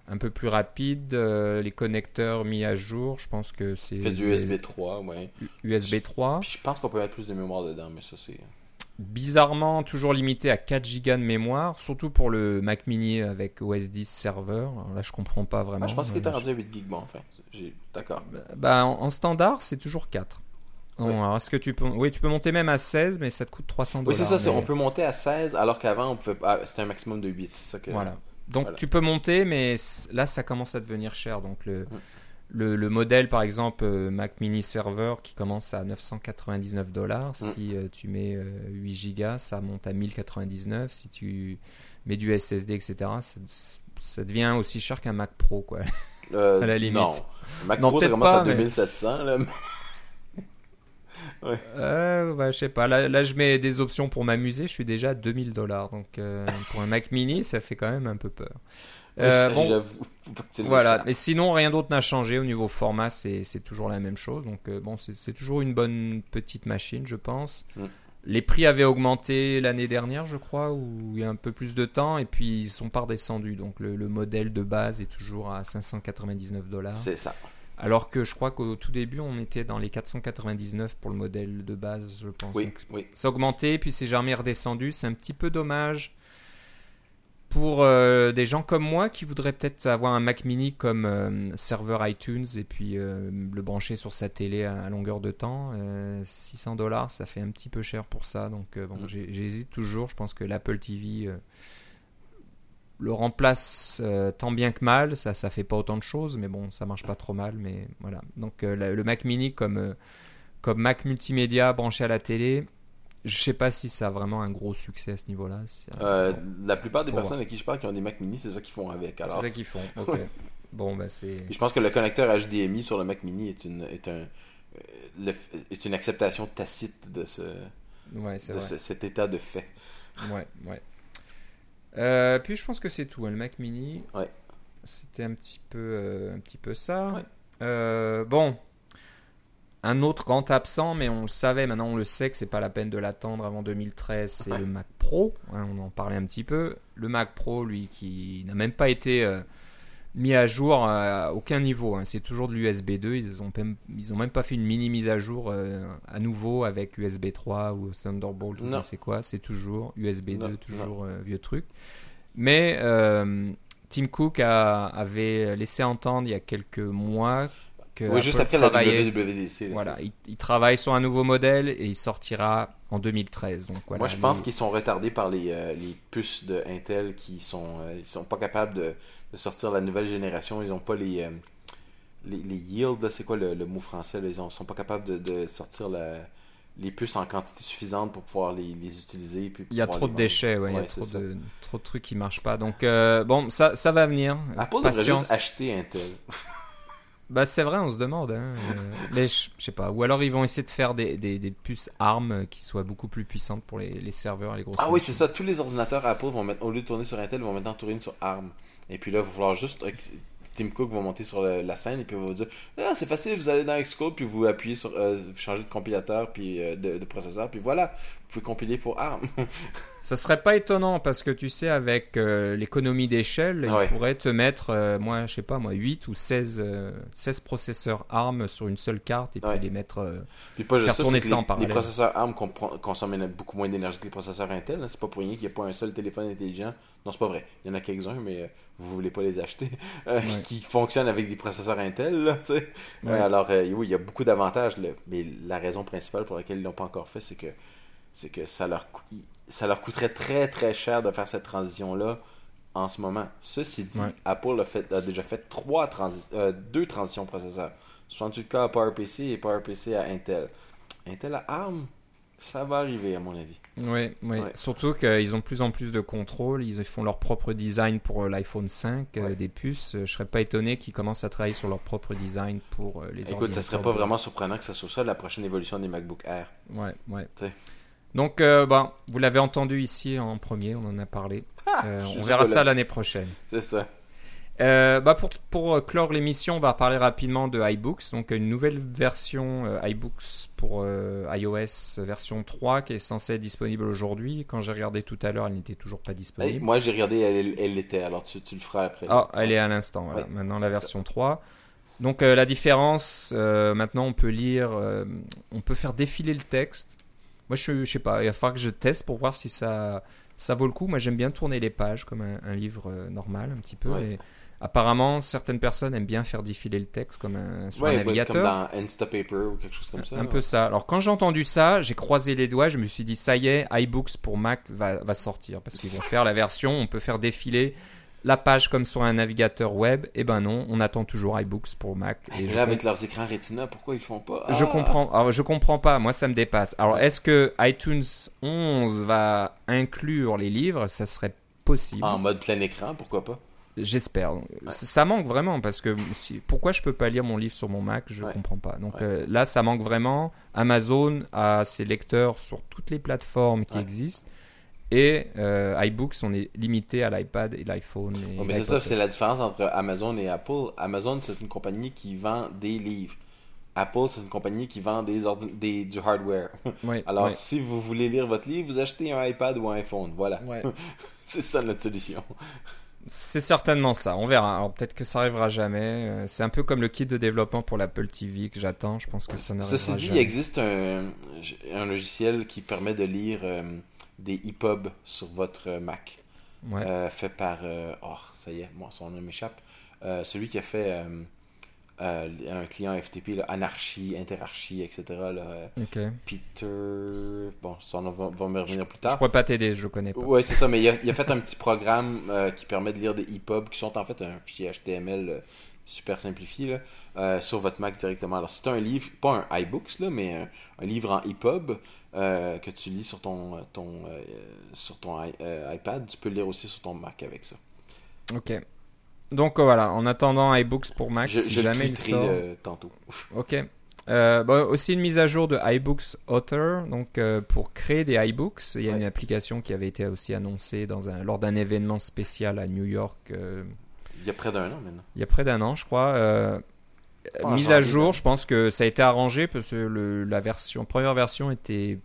un peu plus rapide. euh, les connecteurs mis à jour, je pense que c'est Fait du USB 3, ouais. USB 3. Puis je pense qu'on peut mettre plus de mémoire dedans, mais ça c'est. Bizarrement, toujours limité à 4 Go de mémoire, surtout pour le Mac Mini avec OS 10 serveur. Là, je comprends pas vraiment. Ah, je pense qu'il était rendu à 8 GB, bon, enfin. J'ai- D'accord. Bah, en, en standard, c'est toujours 4. Bon, Ouais. alors est-ce que tu peux. Oui, tu peux monter même à 16, mais ça te coûte 300 Oui, dollars. c'est ça, c'est- mais- on peut monter à 16, alors qu'avant, pouvait ah, c'était un maximum de 8. C'est ça que. Voilà. Donc Voilà. tu peux monter, mais là, ça commence à devenir cher. Donc le. Mm. Le, le modèle, par exemple, euh, Mac Mini Server qui commence à 999 Mm. dollars. Si euh, tu mets euh, 8 Go, ça monte à 1099. Si tu mets du SSD, etc., ça, ça devient aussi cher qu'un Mac Pro. Quoi. Euh, à la limite. Non. Mac Non, Pro, ça commence pas, à mais- 2700, là. Euh, ouais, je sais pas. Là, là, je mets des options pour m'amuser. Je suis déjà à 2000 dollars. Donc, euh, pour un Mac Mini, ça fait quand même un peu peur. Euh, Oui, bon, le voilà. Mais sinon, rien d'autre n'a changé au niveau format. C'est c'est toujours la même chose. Donc, euh, bon, c'est c'est toujours une bonne petite machine, je pense. Mm. Les prix avaient augmenté l'année dernière, je crois, ou il y a un peu plus de temps, et puis ils sont pas redescendus. Donc, le, le modèle de base est toujours à 599 dollars. C'est ça. Alors que je crois qu'au tout début, on était dans les 499 pour le modèle de base, je pense. Oui, Donc, oui. ça a augmenté, puis c'est jamais redescendu. C'est un petit peu dommage pour euh, des gens comme moi qui voudraient peut-être avoir un Mac mini comme euh, serveur iTunes et puis euh, le brancher sur sa télé à, à longueur de temps. Euh, 600 dollars, ça fait un petit peu cher pour ça. Donc bon, Mm. j'hésite toujours. Je pense que l'Apple TV le remplace tant bien que mal. Ça, ça fait pas autant de choses, mais bon, ça marche pas trop mal. Mais voilà. Donc la- le Mac mini comme, comme Mac multimédia branché à la télé. Je sais pas si ça a vraiment un gros succès à ce niveau-là. Euh, bon, la plupart des personnes à qui je parle qui ont des Mac mini, c'est ça qu'ils font avec. c'est ça qu'ils font. Ok. Bon, bah c'est. Je pense que le connecteur HDMI sur le Mac mini est une, est un, euh, le- est une acceptation tacite de, ce, Ouais, de ce- cet état de fait. Ouais, ouais. Euh, puis je pense que c'est tout. hein, Le Mac Mini. Ouais. C'était un petit peu, euh, un petit peu ça. Ouais. Euh, bon. Un autre grand absent, mais on le savait, maintenant on le sait que c'est pas la peine de l'attendre avant 2013, c'est Ouais. le Mac Pro. hein, on en parlait un petit peu. Le Mac Pro, lui, qui n'a même pas été euh, mis à jour à aucun niveau. hein, C'est toujours de l'USB 2. Ils ont, même, ils ont même pas fait une mini mise à jour euh, à nouveau avec USB 3 ou Thunderbolt ou je sais quoi. C'est toujours USB 2, Non, toujours euh, vieux truc. Mais Tim Cook a- avait laissé entendre il y a quelques mois que oui, juste après travaillait- la WWDC. là, voilà, c'est ça. il, il travaille sur un nouveau modèle et il sortira en 2013. Donc voilà, Moi, je pense qu'ils sont retardés par les, euh, les puces de Intel qui sont, euh, ils sont pas capables de, de sortir la nouvelle génération. Ils ont pas les, euh, les, les yields, c'est quoi le, le mot français là? Ils ont, sont pas capables de, de sortir la- les puces en quantité suffisante pour pouvoir les, les utiliser. Puis il y a trop de déchets, ouais, il y a trop de, trop de trucs qui marchent pas. Donc euh, bon, ça, ça va venir. Apple devrait juste acheter Intel. Bah c'est vrai, on se demande. hein, euh, mais je sais pas. Ou alors ils vont essayer de faire des, des, des puces ARM qui soient beaucoup plus puissantes pour les, les serveurs et les grosses Ah oui, c'est ça. Tous les ordinateurs Apple vont mettre, au lieu de tourner sur Intel, vont maintenant tourner sur ARM. Et puis là, il va falloir juste. Tim Cook va monter sur la scène et puis va vous dire Ah, c'est facile, vous allez dans Xcode, puis vous appuyez sur. euh, vous changez de compilateur, puis euh, de, de processeur, puis voilà, vous pouvez compiler pour ARM. Ça serait pas étonnant parce que tu sais, avec euh, l'économie d'échelle, Ouais. ils pourraient te mettre, euh, moi, je sais pas, moi, 8 ou 16, euh, 16 processeurs ARM sur une seule carte et puis Ouais. les mettre. Puis pas Faire ça, tourner ça en les, processeurs ARM consomment beaucoup moins d'énergie que les processeurs Intel. hein. C'est pas pour rien qu'il n'y a pas un seul téléphone intelligent. Non, c'est pas vrai. Il y en a quelques-uns, mais vous voulez pas les acheter. euh, Ouais. Qui fonctionnent avec des processeurs Intel. Là, tu sais. Ouais. Euh, alors, euh, oui, il y a beaucoup d'avantages. Mais la raison principale pour laquelle ils l'ont pas encore fait, c'est que, c'est que ça, leur, ça leur coûterait très très cher de faire cette transition-là en ce moment. Ceci dit, Ouais. Apple a, fait, a déjà fait trois transi- euh, deux transitions processeurs. 68K à PowerPC et PowerPC à Intel. Intel à ARM, Ça va arriver, à mon avis. Oui, oui. Ouais. Surtout qu'ils ont de plus en plus de contrôle. Ils font leur propre design pour euh, l'iPhone 5, euh, Ouais. des puces. Euh, Je serais pas étonné qu'ils commencent à travailler sur leur propre design pour euh, les Écoute, ça serait pas vraiment surprenant que ça soit ça la prochaine évolution des MacBook Air. Ouais, ouais. Donc, euh, bah, vous l'avez entendu ici en premier, on en a parlé. Suis on verra ça la- l'année prochaine. C'est ça. Euh, bah pour, pour euh, clore l'émission, on va parler rapidement de iBooks. Donc, une nouvelle version euh, iBooks pour euh, iOS version 3 qui est censée être disponible aujourd'hui. Quand j'ai regardé tout à l'heure, elle n'était toujours pas Hey, disponible. moi, j'ai regardé, elle elle l'était, alors tu, tu le feras après. Ah, elle est à l'instant. Voilà. Ouais, maintenant, la version 3. Donc, la différence, maintenant, on peut lire, on peut faire défiler le texte. Moi, je, je sais pas, il va falloir que je teste pour voir si ça, ça vaut le coup. Moi, j'aime bien tourner les pages comme un, un livre normal, un petit peu. Ouais. Et apparemment, certaines personnes aiment bien faire défiler le texte comme un, sur un Ouais, navigateur. comme dans Instapaper ou quelque chose comme ça. Un peu ça. Alors quand j'ai entendu ça, j'ai croisé les doigts, je me suis dit ça y est, iBooks pour Mac va, va sortir parce qu'ils vont faire la version, on peut faire défiler la page comme sur un navigateur web. Et ben non, on attend toujours iBooks pour Mac. Et je, là, avec leurs écrans Retina, pourquoi ils font pas? Je Ah! comprends. Alors je comprends pas. Moi ça me dépasse. Alors est-ce que iTunes 11 va inclure les livres? Ça serait possible. En mode plein écran, pourquoi pas? J'espère. Ça- Ça manque vraiment parce que si, pourquoi je peux pas lire mon livre sur mon Mac? Je Ouais. comprends pas. Donc Ouais. euh, là, ça manque vraiment. Amazon a ses lecteurs sur toutes les plateformes qui existent et euh, iBooks, on est limité à l'iPad et l'iPhone. Ouais, mais c'est ça, c'est la différence entre Amazon et Apple. Amazon, c'est une compagnie qui vend des livres. Apple, c'est une compagnie qui vend des, des du hardware. Alors, si vous voulez lire votre livre, vous achetez un iPad ou un iPhone. Voilà. C'est ça notre solution. C'est certainement ça. On verra. Alors peut-être que ça arrivera jamais. Euh, C'est un peu comme le kit de développement pour l'Apple TV que j'attends. Je pense que ça n'arrivera Ceci dit, jamais. il existe un, un logiciel qui permet de lire euh, des EPUB sur votre Mac. Ouais. Euh, fait par. euh, oh, ça y est, moi, son nom m'échappe. Euh, celui qui a fait euh, un client FTP, là, Anarchie, Interarchie, etc. Là, euh. Peter. Bon, son nom va, va me revenir plus Je tard. pourrais pas t'aider. Je connais pas. Ouais, c'est ça, mais il a, il a fait un petit programme euh, qui permet de lire des EPUB qui sont en fait un fichier HTML euh, super simplifié là, sur votre Mac directement. Alors, si tu un livre, pas un iBooks, là, mais un, un livre en EPUB que tu lis sur ton, ton, sur ton i- iPad, tu peux le lire aussi sur ton Mac avec ça. Ok. Donc euh, voilà. En attendant iBooks pour Mac, je si je jamais il sort. euh, tantôt. Ok. Euh, bah, aussi une mise à jour de iBooks Author, donc pour créer des iBooks. Il y a Ouais. une application qui avait été aussi annoncée dans un, lors d'un événement spécial à New York Il y a près d'un an maintenant. il y a près d'un an, je crois. Mise à jour, je pense que ça a été arrangé parce que le, la version, première version était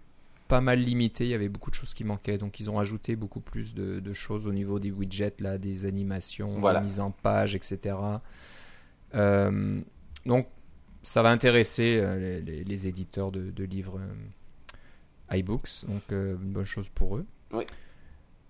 pas mal limitée. Il y avait beaucoup de choses qui manquaient, donc ils ont ajouté beaucoup plus de, de choses au niveau des widgets, là, des animations, Voilà. des mises en page, etc. Euh, donc ça va intéresser euh, les, les- les éditeurs de, de livres euh, iBooks, donc euh, une bonne chose pour eux. Oui.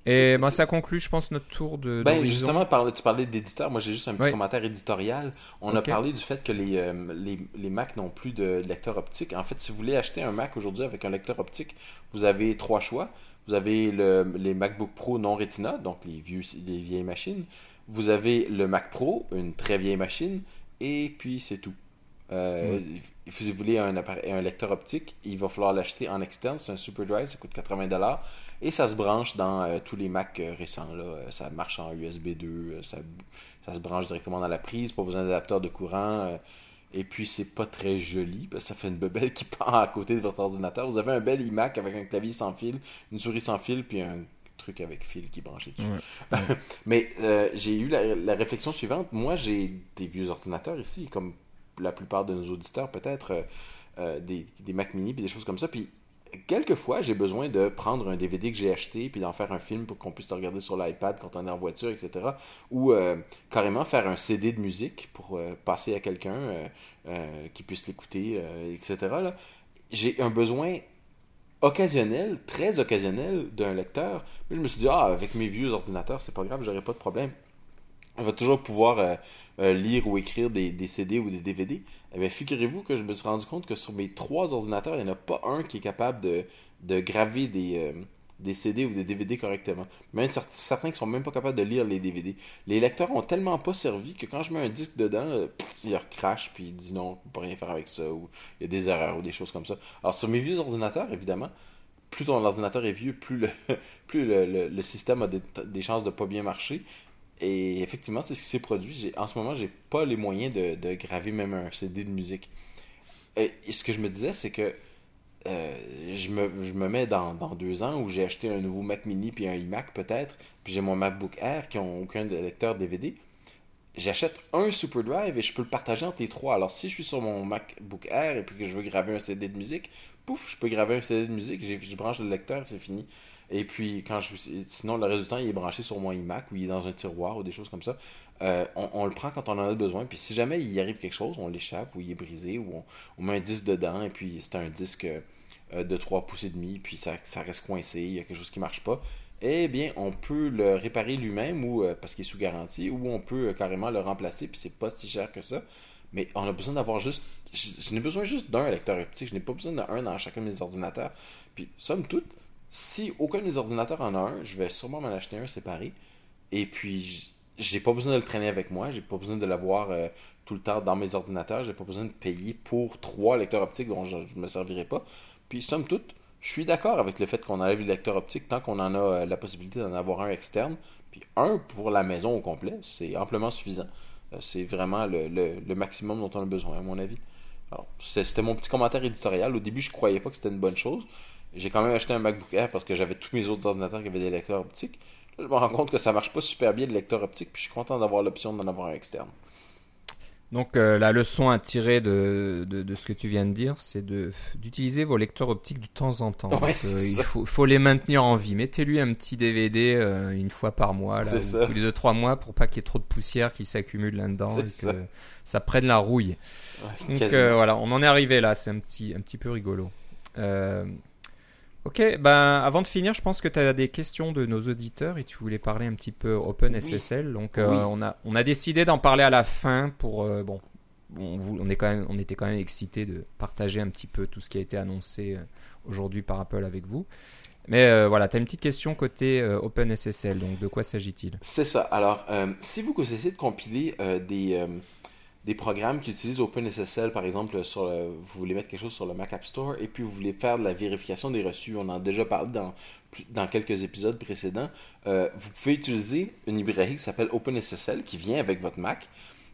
Et ben, ça conclut, je pense, notre tour de. Ben, justement, tu parlais d'éditeur. Moi, j'ai juste un petit commentaire éditorial. On a parlé du fait que les, euh, les, les Mac n'ont plus de lecteur optique. En fait, si vous voulez acheter un Mac aujourd'hui avec un lecteur optique, vous avez trois choix. Vous avez le, les MacBook Pro non Retina, donc les, vieux, les vieilles machines. Vous avez le Mac Pro, une très vieille machine. Et puis, c'est tout. Euh, Si vous voulez un, lecteur optique, il va falloir l'acheter en externe. C'est un Super Drive, ça coûte 80$. Et ça se branche dans euh, tous les Mac euh, récents. Là. Euh, Ça marche en USB 2, euh, ça, ça se branche directement dans la prise, pas besoin d'adapteur de courant. et puis c'est pas très joli, parce que ça fait une bebelle qui part à côté de votre ordinateur. Vous avez un bel iMac avec un clavier sans fil, une souris sans fil, puis un truc avec fil qui est branché dessus. Ouais. Mais j'ai eu la, la réflexion suivante. Moi, j'ai des vieux ordinateurs ici, comme la plupart de nos auditeurs, peut-être euh, euh, des, Mac mini, puis des choses comme ça. Puis quelquefois, j'ai besoin de prendre un DVD que j'ai acheté, puis d'en faire un film pour qu'on puisse le regarder sur l'iPad quand on est en voiture, etc. Ou euh, carrément faire un CD de musique pour passer à quelqu'un qui puisse l'écouter, etc. J'ai un besoin occasionnel, très occasionnel d'un lecteur. Mais je me suis dit, ah, avec mes vieux ordinateurs, c'est pas grave, j'aurai pas de problème. On va toujours pouvoir euh, euh, lire ou écrire des, des CD ou des DVD. Eh bien, figurez-vous que je me suis rendu compte que sur mes trois ordinateurs, il n'y en a pas un qui est capable de, de graver des, euh, des CD ou des DVD correctement. Même certains qui sont même pas capables de lire les DVD. Les lecteurs ont tellement pas servi que quand je mets un disque dedans, il leur crache puis il dit non, on peut rien faire avec ça ou il y a des erreurs ou des choses comme ça. Alors sur mes vieux ordinateurs, évidemment, plus ton ordinateur est vieux, plus le, plus le, système a des, chances de pas bien marcher. Et effectivement, c'est ce qui s'est produit. En ce moment, j'ai pas les moyens de, graver même un CD de musique. Et, ce que je me disais, c'est que euh, je, me, mets dans, deux ans où j'ai acheté un nouveau Mac mini puis un iMac peut-être, puis j'ai mon MacBook Air qui n'ont aucun lecteur DVD. J'achète un SuperDrive et je peux le partager entre les trois. Alors si je suis sur mon MacBook Air et puis que je veux graver un CD de musique, pouf, je peux graver un CD de musique, je branche le lecteur, c'est fini. Et puis, quand je, sinon, le résultat, il est branché sur mon iMac ou il est dans un tiroir ou des choses comme ça. Euh, on, le prend quand on en a besoin. Puis, si jamais il arrive quelque chose, on l'échappe ou il est brisé ou on, met un disque dedans et puis c'est un disque euh, de 3 pouces et demi, puis ça, ça reste coincé, il y a quelque chose qui marche pas. Eh bien, on peut le réparer lui-même ou euh, parce qu'il est sous garantie, ou on peut carrément le remplacer, puis c'est pas si cher que ça. Mais on a besoin d'avoir juste. Je, n'ai besoin juste d'un lecteur optique. Je n'ai pas besoin d'un dans chacun de mes ordinateurs. Puis, somme toute, si aucun des ordinateurs en a un, je vais sûrement m'en acheter un séparé. Et puis, j'ai pas besoin de le traîner avec moi. J'ai pas besoin de l'avoir euh, tout le temps dans mes ordinateurs. J'ai pas besoin de payer pour trois lecteurs optiques dont je ne me servirai pas. Puis, somme toute, je suis d'accord avec le fait qu'on enlève le lecteur optique tant qu'on en a euh, la possibilité d'en avoir un externe. Puis, un pour la maison au complet. C'est amplement suffisant. Euh, c'est vraiment le, maximum dont on a besoin, à mon avis. c'était mon petit commentaire éditorial. Au début, je croyais pas que c'était une bonne chose. J'ai quand même acheté un MacBook Air parce que j'avais tous mes autres ordinateurs qui avaient des lecteurs optiques. Là, je me rends compte que ça marche pas super bien le lecteur optique, puis je suis content d'avoir l'option d'en avoir un externe. Donc euh, la leçon à tirer de, de, ce que tu viens de dire, c'est d'utiliser vos lecteurs optiques de temps en temps. Euh, il faut, les maintenir en vie. Mettez-lui un petit DVD euh, une fois par mois, là, tous les 2-3 mois, pour pas qu'il y ait trop de poussière qui s'accumule là-dedans et que ça. prenne la rouille. Donc voilà, on en est arrivé là, c'est un petit, un petit peu rigolo. Ok, ben avant de finir, je pense que tu as des questions de nos auditeurs et tu voulais parler un petit peu OpenSSL. Donc euh, on, a, on a décidé d'en parler à la fin pour euh, bon, on, est quand même, on était quand même excités de partager un petit peu tout ce qui a été annoncé euh, aujourd'hui par Apple avec vous. Mais voilà, tu as une petite question côté OpenSSL, donc de quoi s'agit-il? C'est ça. Alors, si vous essayez de compiler des, des programmes qui utilisent OpenSSL, par exemple, vous voulez mettre quelque chose sur le Mac App Store et puis vous voulez faire de la vérification des reçus. On en a déjà parlé dans, quelques épisodes précédents. Euh, vous pouvez utiliser une librairie qui s'appelle OpenSSL qui vient avec votre Mac,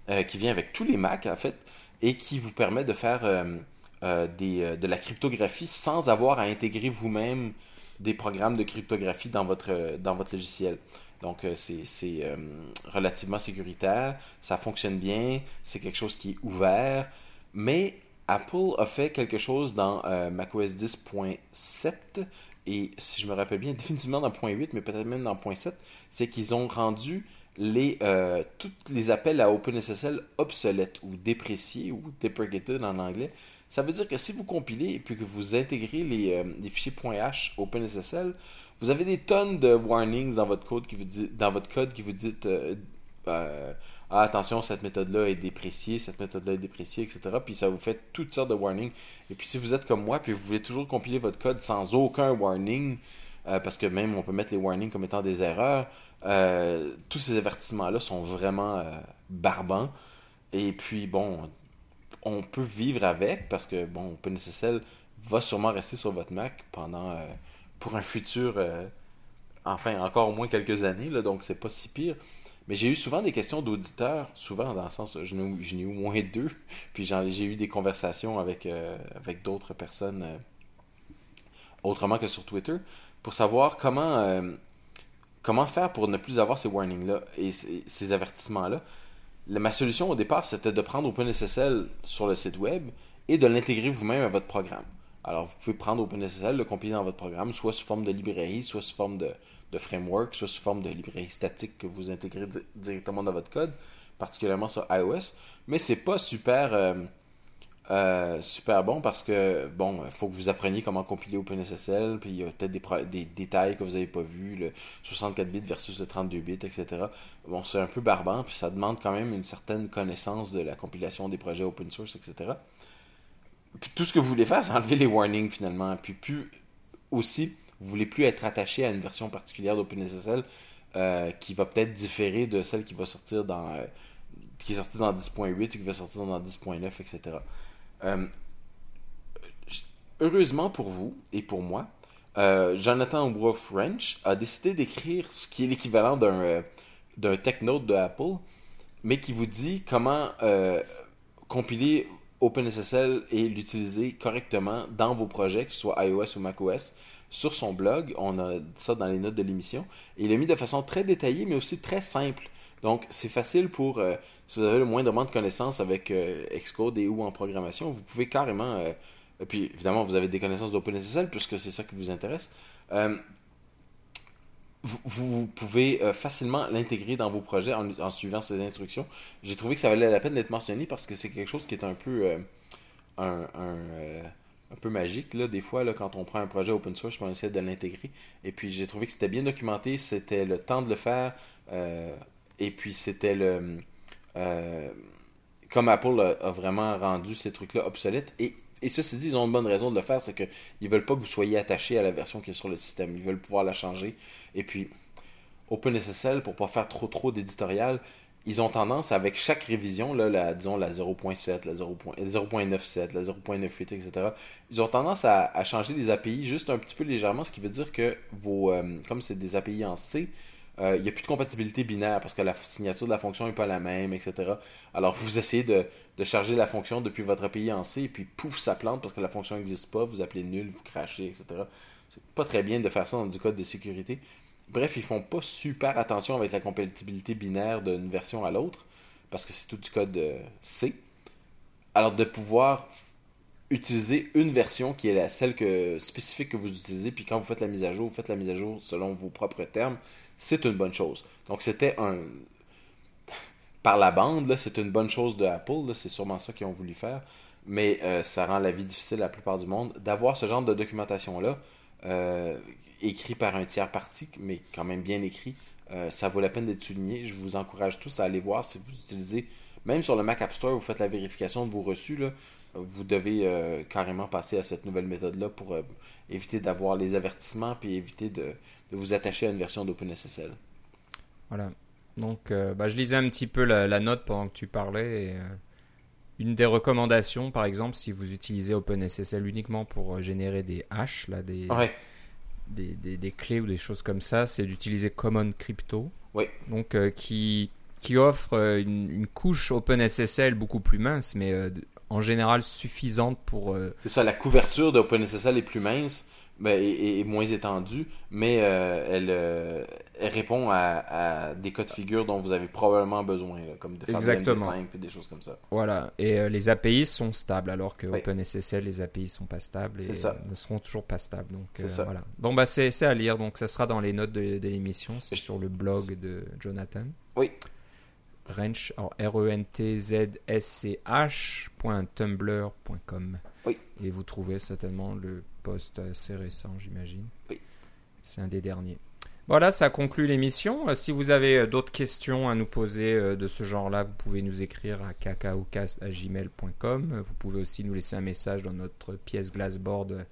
euh, qui vient avec tous les Macs en fait, et qui vous permet de faire euh, de la cryptographie sans avoir à intégrer vous-même des programmes de cryptographie dans votre logiciel. Donc, euh, c'est euh, relativement sécuritaire, ça fonctionne bien, c'est quelque chose qui est ouvert, mais Apple a fait quelque chose dans euh, macOS 10.7 et si je me rappelle bien, définitivement dans 0.8, mais peut-être même dans 0.7, c'est qu'ils ont rendu les, tous les appels à OpenSSL obsolètes ou dépréciés ou deprecated en anglais. Ça veut dire que si vous compilez et puis que vous intégrez les, les fichiers .h OpenSSL, vous avez des tonnes de warnings dans votre code qui vous dit, dans votre code qui vous dit euh, euh, ah, attention, cette méthode-là est dépréciée, cette méthode-là est dépréciée, etc. Puis ça vous fait toutes sortes de warnings. Et puis si vous êtes comme moi, puis vous voulez toujours compiler votre code sans aucun warning, euh, parce que même on peut mettre les warnings comme étant des erreurs, tous ces avertissements-là sont vraiment barbants. Et puis bon, on peut vivre avec, parce que bon, OpenSSL va sûrement rester sur votre Mac pendant pour un futur, euh, enfin encore au moins quelques années, là, donc c'est pas si pire. Mais j'ai eu souvent des questions d'auditeurs, souvent dans le sens, je n'ai eu au moins deux, puis j'ai eu des conversations avec, euh, d'autres personnes euh, autrement que sur Twitter, pour savoir comment, comment faire pour ne plus avoir ces warnings-là et ces, avertissements-là. Ma solution au départ, c'était de prendre OpenSSL sur le site web et de l'intégrer vous-même à votre programme. Alors, vous pouvez prendre OpenSSL, le compiler dans votre programme, soit sous forme de librairie, soit sous forme de, framework, soit sous forme de librairie statique que vous intégrez directement dans votre code, particulièrement sur iOS. Mais c'est pas super, euh, euh, super bon parce que, bon, il faut que vous appreniez comment compiler OpenSSL, puis il y a peut-être des, détails que vous n'avez pas vus, le 64 bits versus le 32 bits, etc. Bon, c'est un peu barbant, puis ça demande quand même une certaine connaissance de la compilation des projets open source, etc tout ce que vous voulez faire, c'est enlever les warnings finalement. Puis, plus aussi, vous voulez plus être attaché à une version particulière d'OpenSSL euh, qui va peut-être différer de celle qui va sortir dans euh, qui est sortie dans 10.8 ou qui va sortir dans 10.9, etc. Euh, heureusement pour vous et pour moi, Jonathan Wolf French a décidé d'écrire ce qui est l'équivalent d'un d'un tech note de Apple, mais qui vous dit comment compiler OpenSSL et l'utiliser correctement dans vos projets, que ce soit iOS ou macOS, sur son blog. On a ça dans les notes de l'émission. Il l'a mis de façon très détaillée, mais aussi très simple. Donc, c'est facile pour, euh, si vous avez le moindrement de connaissances avec euh, Xcode et ou en programmation, vous pouvez carrément, euh, puis évidemment, vous avez des connaissances d'OpenSSL puisque c'est ça qui vous intéresse. Vous, pouvez facilement l'intégrer dans vos projets en, suivant ces instructions. J'ai trouvé que ça valait la peine d'être mentionné parce que c'est quelque chose qui est un peu un un peu magique, là, des fois, là, quand on prend un projet open source, on essaie de l'intégrer. Et puis, j'ai trouvé que c'était bien documenté, c'était le temps de le faire, euh, et puis c'était le... Euh, comme Apple a, vraiment rendu ces trucs-là obsolètes, et, et ceci dit, ils ont une bonne raison de le faire, c'est qu'ils ne veulent pas que vous soyez attaché à la version qui est sur le système, ils veulent pouvoir la changer. Et puis, OpenSSL, pour pas faire trop trop d'éditorial, ils ont tendance, avec chaque révision, là, la, disons la 0.7, la 0.97, la 0.98, etc., ils ont tendance à, changer les API juste un petit peu légèrement, ce qui veut dire que vos, euh, comme c'est des API en C, euh, il n'y a plus de compatibilité binaire parce que la signature de la fonction n'est pas la même, etc. Alors vous essayez de, charger la fonction depuis votre API en C et puis pouf, ça plante parce que la fonction n'existe pas, vous appelez nul, vous crachez, etc. C'est pas très bien de faire ça dans du code de sécurité. Bref, ils font pas super attention avec la compatibilité binaire d'une version à l'autre, parce que c'est tout du code euh, C. Alors de pouvoir utiliser une version qui est la celle que, spécifique que vous utilisez, puis quand vous faites la mise à jour, vous faites la mise à jour selon vos propres termes, c'est une bonne chose. Donc c'était un... Par la bande, c'est une bonne chose de Apple, c'est sûrement ça qu'ils ont voulu faire, mais euh, ça rend la vie difficile à la plupart du monde d'avoir ce genre de documentation-là. Euh, écrit par un tiers parti, mais quand même bien écrit. Euh, ça vaut la peine d'être souligné. Je vous encourage tous à aller voir si vous utilisez, même sur le Mac App Store, vous faites la vérification de vos reçus. Là, vous devez euh, carrément passer à cette nouvelle méthode-là pour euh, éviter d'avoir les avertissements puis éviter de, vous attacher à une version d'OpenSSL. Voilà. Donc, bah, je lisais un petit peu la, note pendant que tu parlais. une des recommandations, par exemple, si vous utilisez OpenSSL uniquement pour générer des hashes, là, des, des, des, clés ou des choses comme ça, c'est d'utiliser Common Crypto. Oui. Donc, euh, qui, qui offre euh, une, une, couche OpenSSL beaucoup plus mince, mais euh, en général suffisante pour. C'est ça, la couverture d'OpenSSL est plus mince, ben, est, moins étendue, mais euh, elle, euh, elle, répond à, des cas de figure dont vous avez probablement besoin, comme de faire Exactement. des des choses comme ça. Voilà, et euh, les API sont stables, alors que OpenSSL, les API sont pas stables et ne seront toujours pas stables. Donc, voilà. Bon, bah, c'est à lire, donc ça sera dans les notes de, de l'émission, c'est sur le blog de Jonathan. Oui. Wrench, R-E-N-T-Z-S-C-H.tumblr.com. Oui. Et vous trouvez certainement le post assez récent, j'imagine. Oui. C'est un des derniers. Voilà, ça conclut l'émission. Euh, si vous avez euh, d'autres questions à nous poser euh, de ce genre-là, vous pouvez nous écrire à cacaocast.gmail.com. Vous pouvez aussi nous laisser un message dans notre pièce Glassboard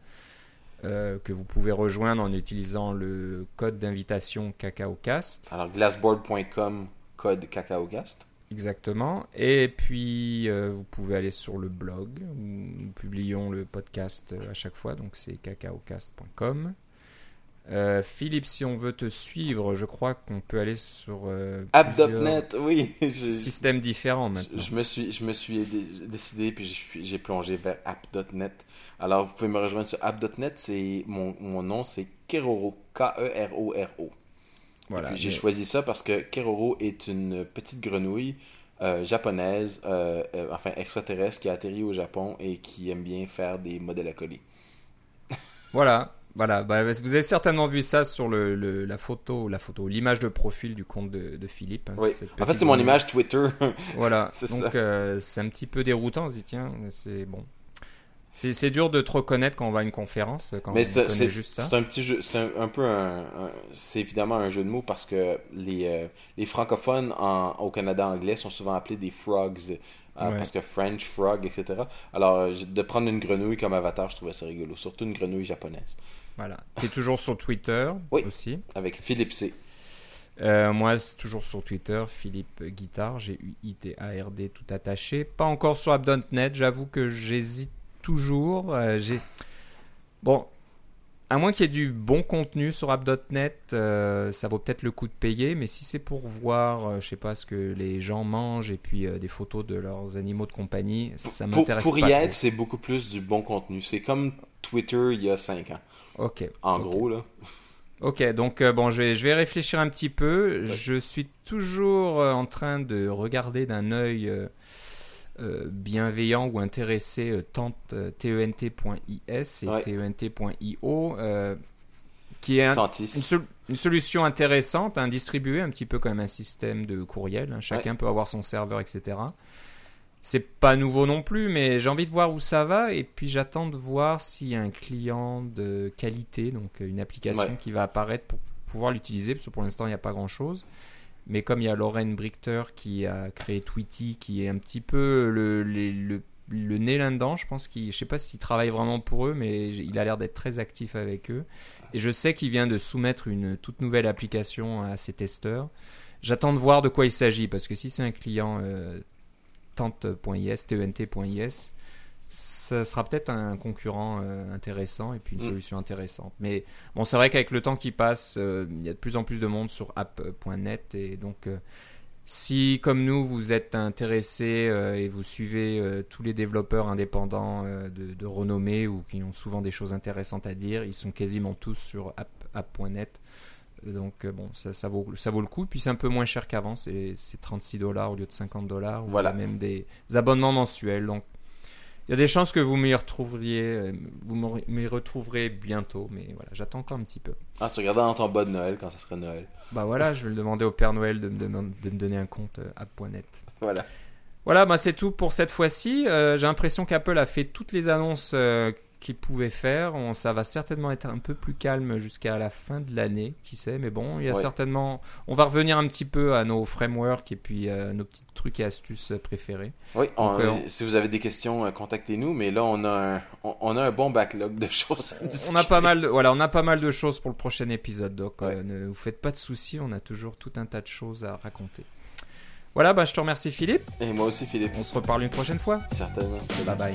que vous pouvez rejoindre en utilisant le code d'invitation cacaocast. Alors glassboard.com, code cacaocast. Exactement. Et puis, euh, vous pouvez aller sur le blog où nous publions le podcast euh, à chaque fois. Donc, c'est cacaocast.com. Euh, Philippe, si on veut te suivre, je crois qu'on peut aller sur app.net, oui. Systèmes différents maintenant. Je, me suis, je me suis décidé puis j'ai plongé vers app.net. Alors, vous pouvez me rejoindre sur app.net. C'est mon, mon nom, c'est Keroro, J'ai choisi ça parce que Keroro est une petite grenouille euh, japonaise, euh, euh, enfin extraterrestre, qui a atterri au Japon et qui aime bien faire des modèles à colis. voilà, voilà. Bah, vous avez certainement vu ça sur le, la photo, la photo, l'image de profil du compte de, Philippe. Hein, oui. En fait, c'est mon image Twitter. voilà. Donc c'est un petit peu déroutant. On se dit tiens, c'est bon. C'est dur de te reconnaître quand on va à une conférence, quand Mais c'est un petit jeu, c'est un, peu un, c'est évidemment un jeu de mots parce que les, euh, les francophones en, au Canada anglais sont souvent appelés des frogs, euh, parce que French frog, etc. Alors, euh, de prendre une grenouille comme avatar, je trouvais ça rigolo, surtout une grenouille japonaise. Voilà. Tu es toujours sur Twitter Oui. aussi. Avec Philippe C. Euh, moi, c'est toujours sur Twitter, Philippe Guitard, G-U-I-T-A-R-D, tout attaché. Pas encore sur app.net, j'avoue que j'hésite toujours. Euh, j'ai... Bon, à moins qu'il y ait du bon contenu sur app.net, euh, ça vaut peut-être le coup de payer, mais si c'est pour voir, euh, je sais pas, ce que les gens mangent et puis euh, des photos de leurs animaux de compagnie, ça Pour, m'intéresse pour pas y trop. être, c'est beaucoup plus du bon contenu. C'est comme Twitter il y a 5 ans. Ok. En gros, là. Ok, donc bon, je vais, je vais réfléchir un petit peu. Je suis toujours en train de regarder d'un œil euh, euh, bienveillant ou intéressé euh, tente, euh, tent.is et Ouais. tent.io, euh, qui est un- une, une solution intéressante, un distribué, un petit peu comme un système de courriel. hein. Chacun peut avoir son serveur, etc. C'est pas nouveau non plus, mais j'ai envie de voir où ça va et puis j'attends de voir s'il y a un client de qualité, donc une application Ouais. qui va apparaître pour pouvoir l'utiliser, parce que pour l'instant il n'y a pas grand chose. Mais comme il y a Lauren Brichter qui a créé Tweety, qui est un petit peu le, le nez là-dedans, je pense qu'il, je sais pas s'il travaille vraiment pour eux, mais il a l'air d'être très actif avec eux. Et je sais qu'il vient de soumettre une toute nouvelle application à ses testeurs. J'attends de voir de quoi il s'agit, parce que si c'est un client euh, tente.is, tent.is, ça sera peut-être un concurrent euh, intéressant et puis une Mm. solution intéressante. Mais bon, c'est vrai qu'avec le temps qui passe, euh, il y a de plus en plus de monde sur app.net et donc euh, si comme nous vous êtes intéressé et vous suivez tous les développeurs indépendants de, de renommée ou qui ont souvent des choses intéressantes à dire, ils sont quasiment tous sur app- app.net. Donc bon, ça, ça vaut, ça vaut le coup. Puis c'est un peu moins cher qu'avant, c'est c'est 36 dollars au lieu de 50 dollars. Voilà. même des abonnements mensuels. Donc il y a des chances que vous m'y retrouveriez, euh, vous m'y- retrouverez bientôt. Mais voilà, j'attends encore un petit peu. Ah, tu regardais dans ton bas de Noël quand ça serait Noël. Bah voilà, je vais le demander au Père Noël de me, deman- de me donner un compte euh, app.net. Voilà. Voilà, bah c'est tout pour cette fois-ci. Euh, J'ai l'impression qu'Apple a fait toutes les annonces euh, qu'il pouvait faire. On- ça va certainement être un peu plus calme jusqu'à la fin de l'année, qui sait. Mais bon, il y a Ouais. certainement. On va revenir un petit peu à nos frameworks et puis euh, nos petits trucs et astuces préférés. Oui, on- Donc, euh, si vous avez des questions, euh, contactez-nous. Mais là, on a un, on, on a un bon backlog de choses à On a pas mal, de, voilà, on a pas mal de choses pour le prochain épisode. Donc Ouais. euh, ne vous faites pas de soucis, on a toujours tout un tas de choses à raconter. Voilà, bah je te remercie Philippe. Et moi aussi, Philippe. On se reparle une prochaine fois. Certainement. Bye bye.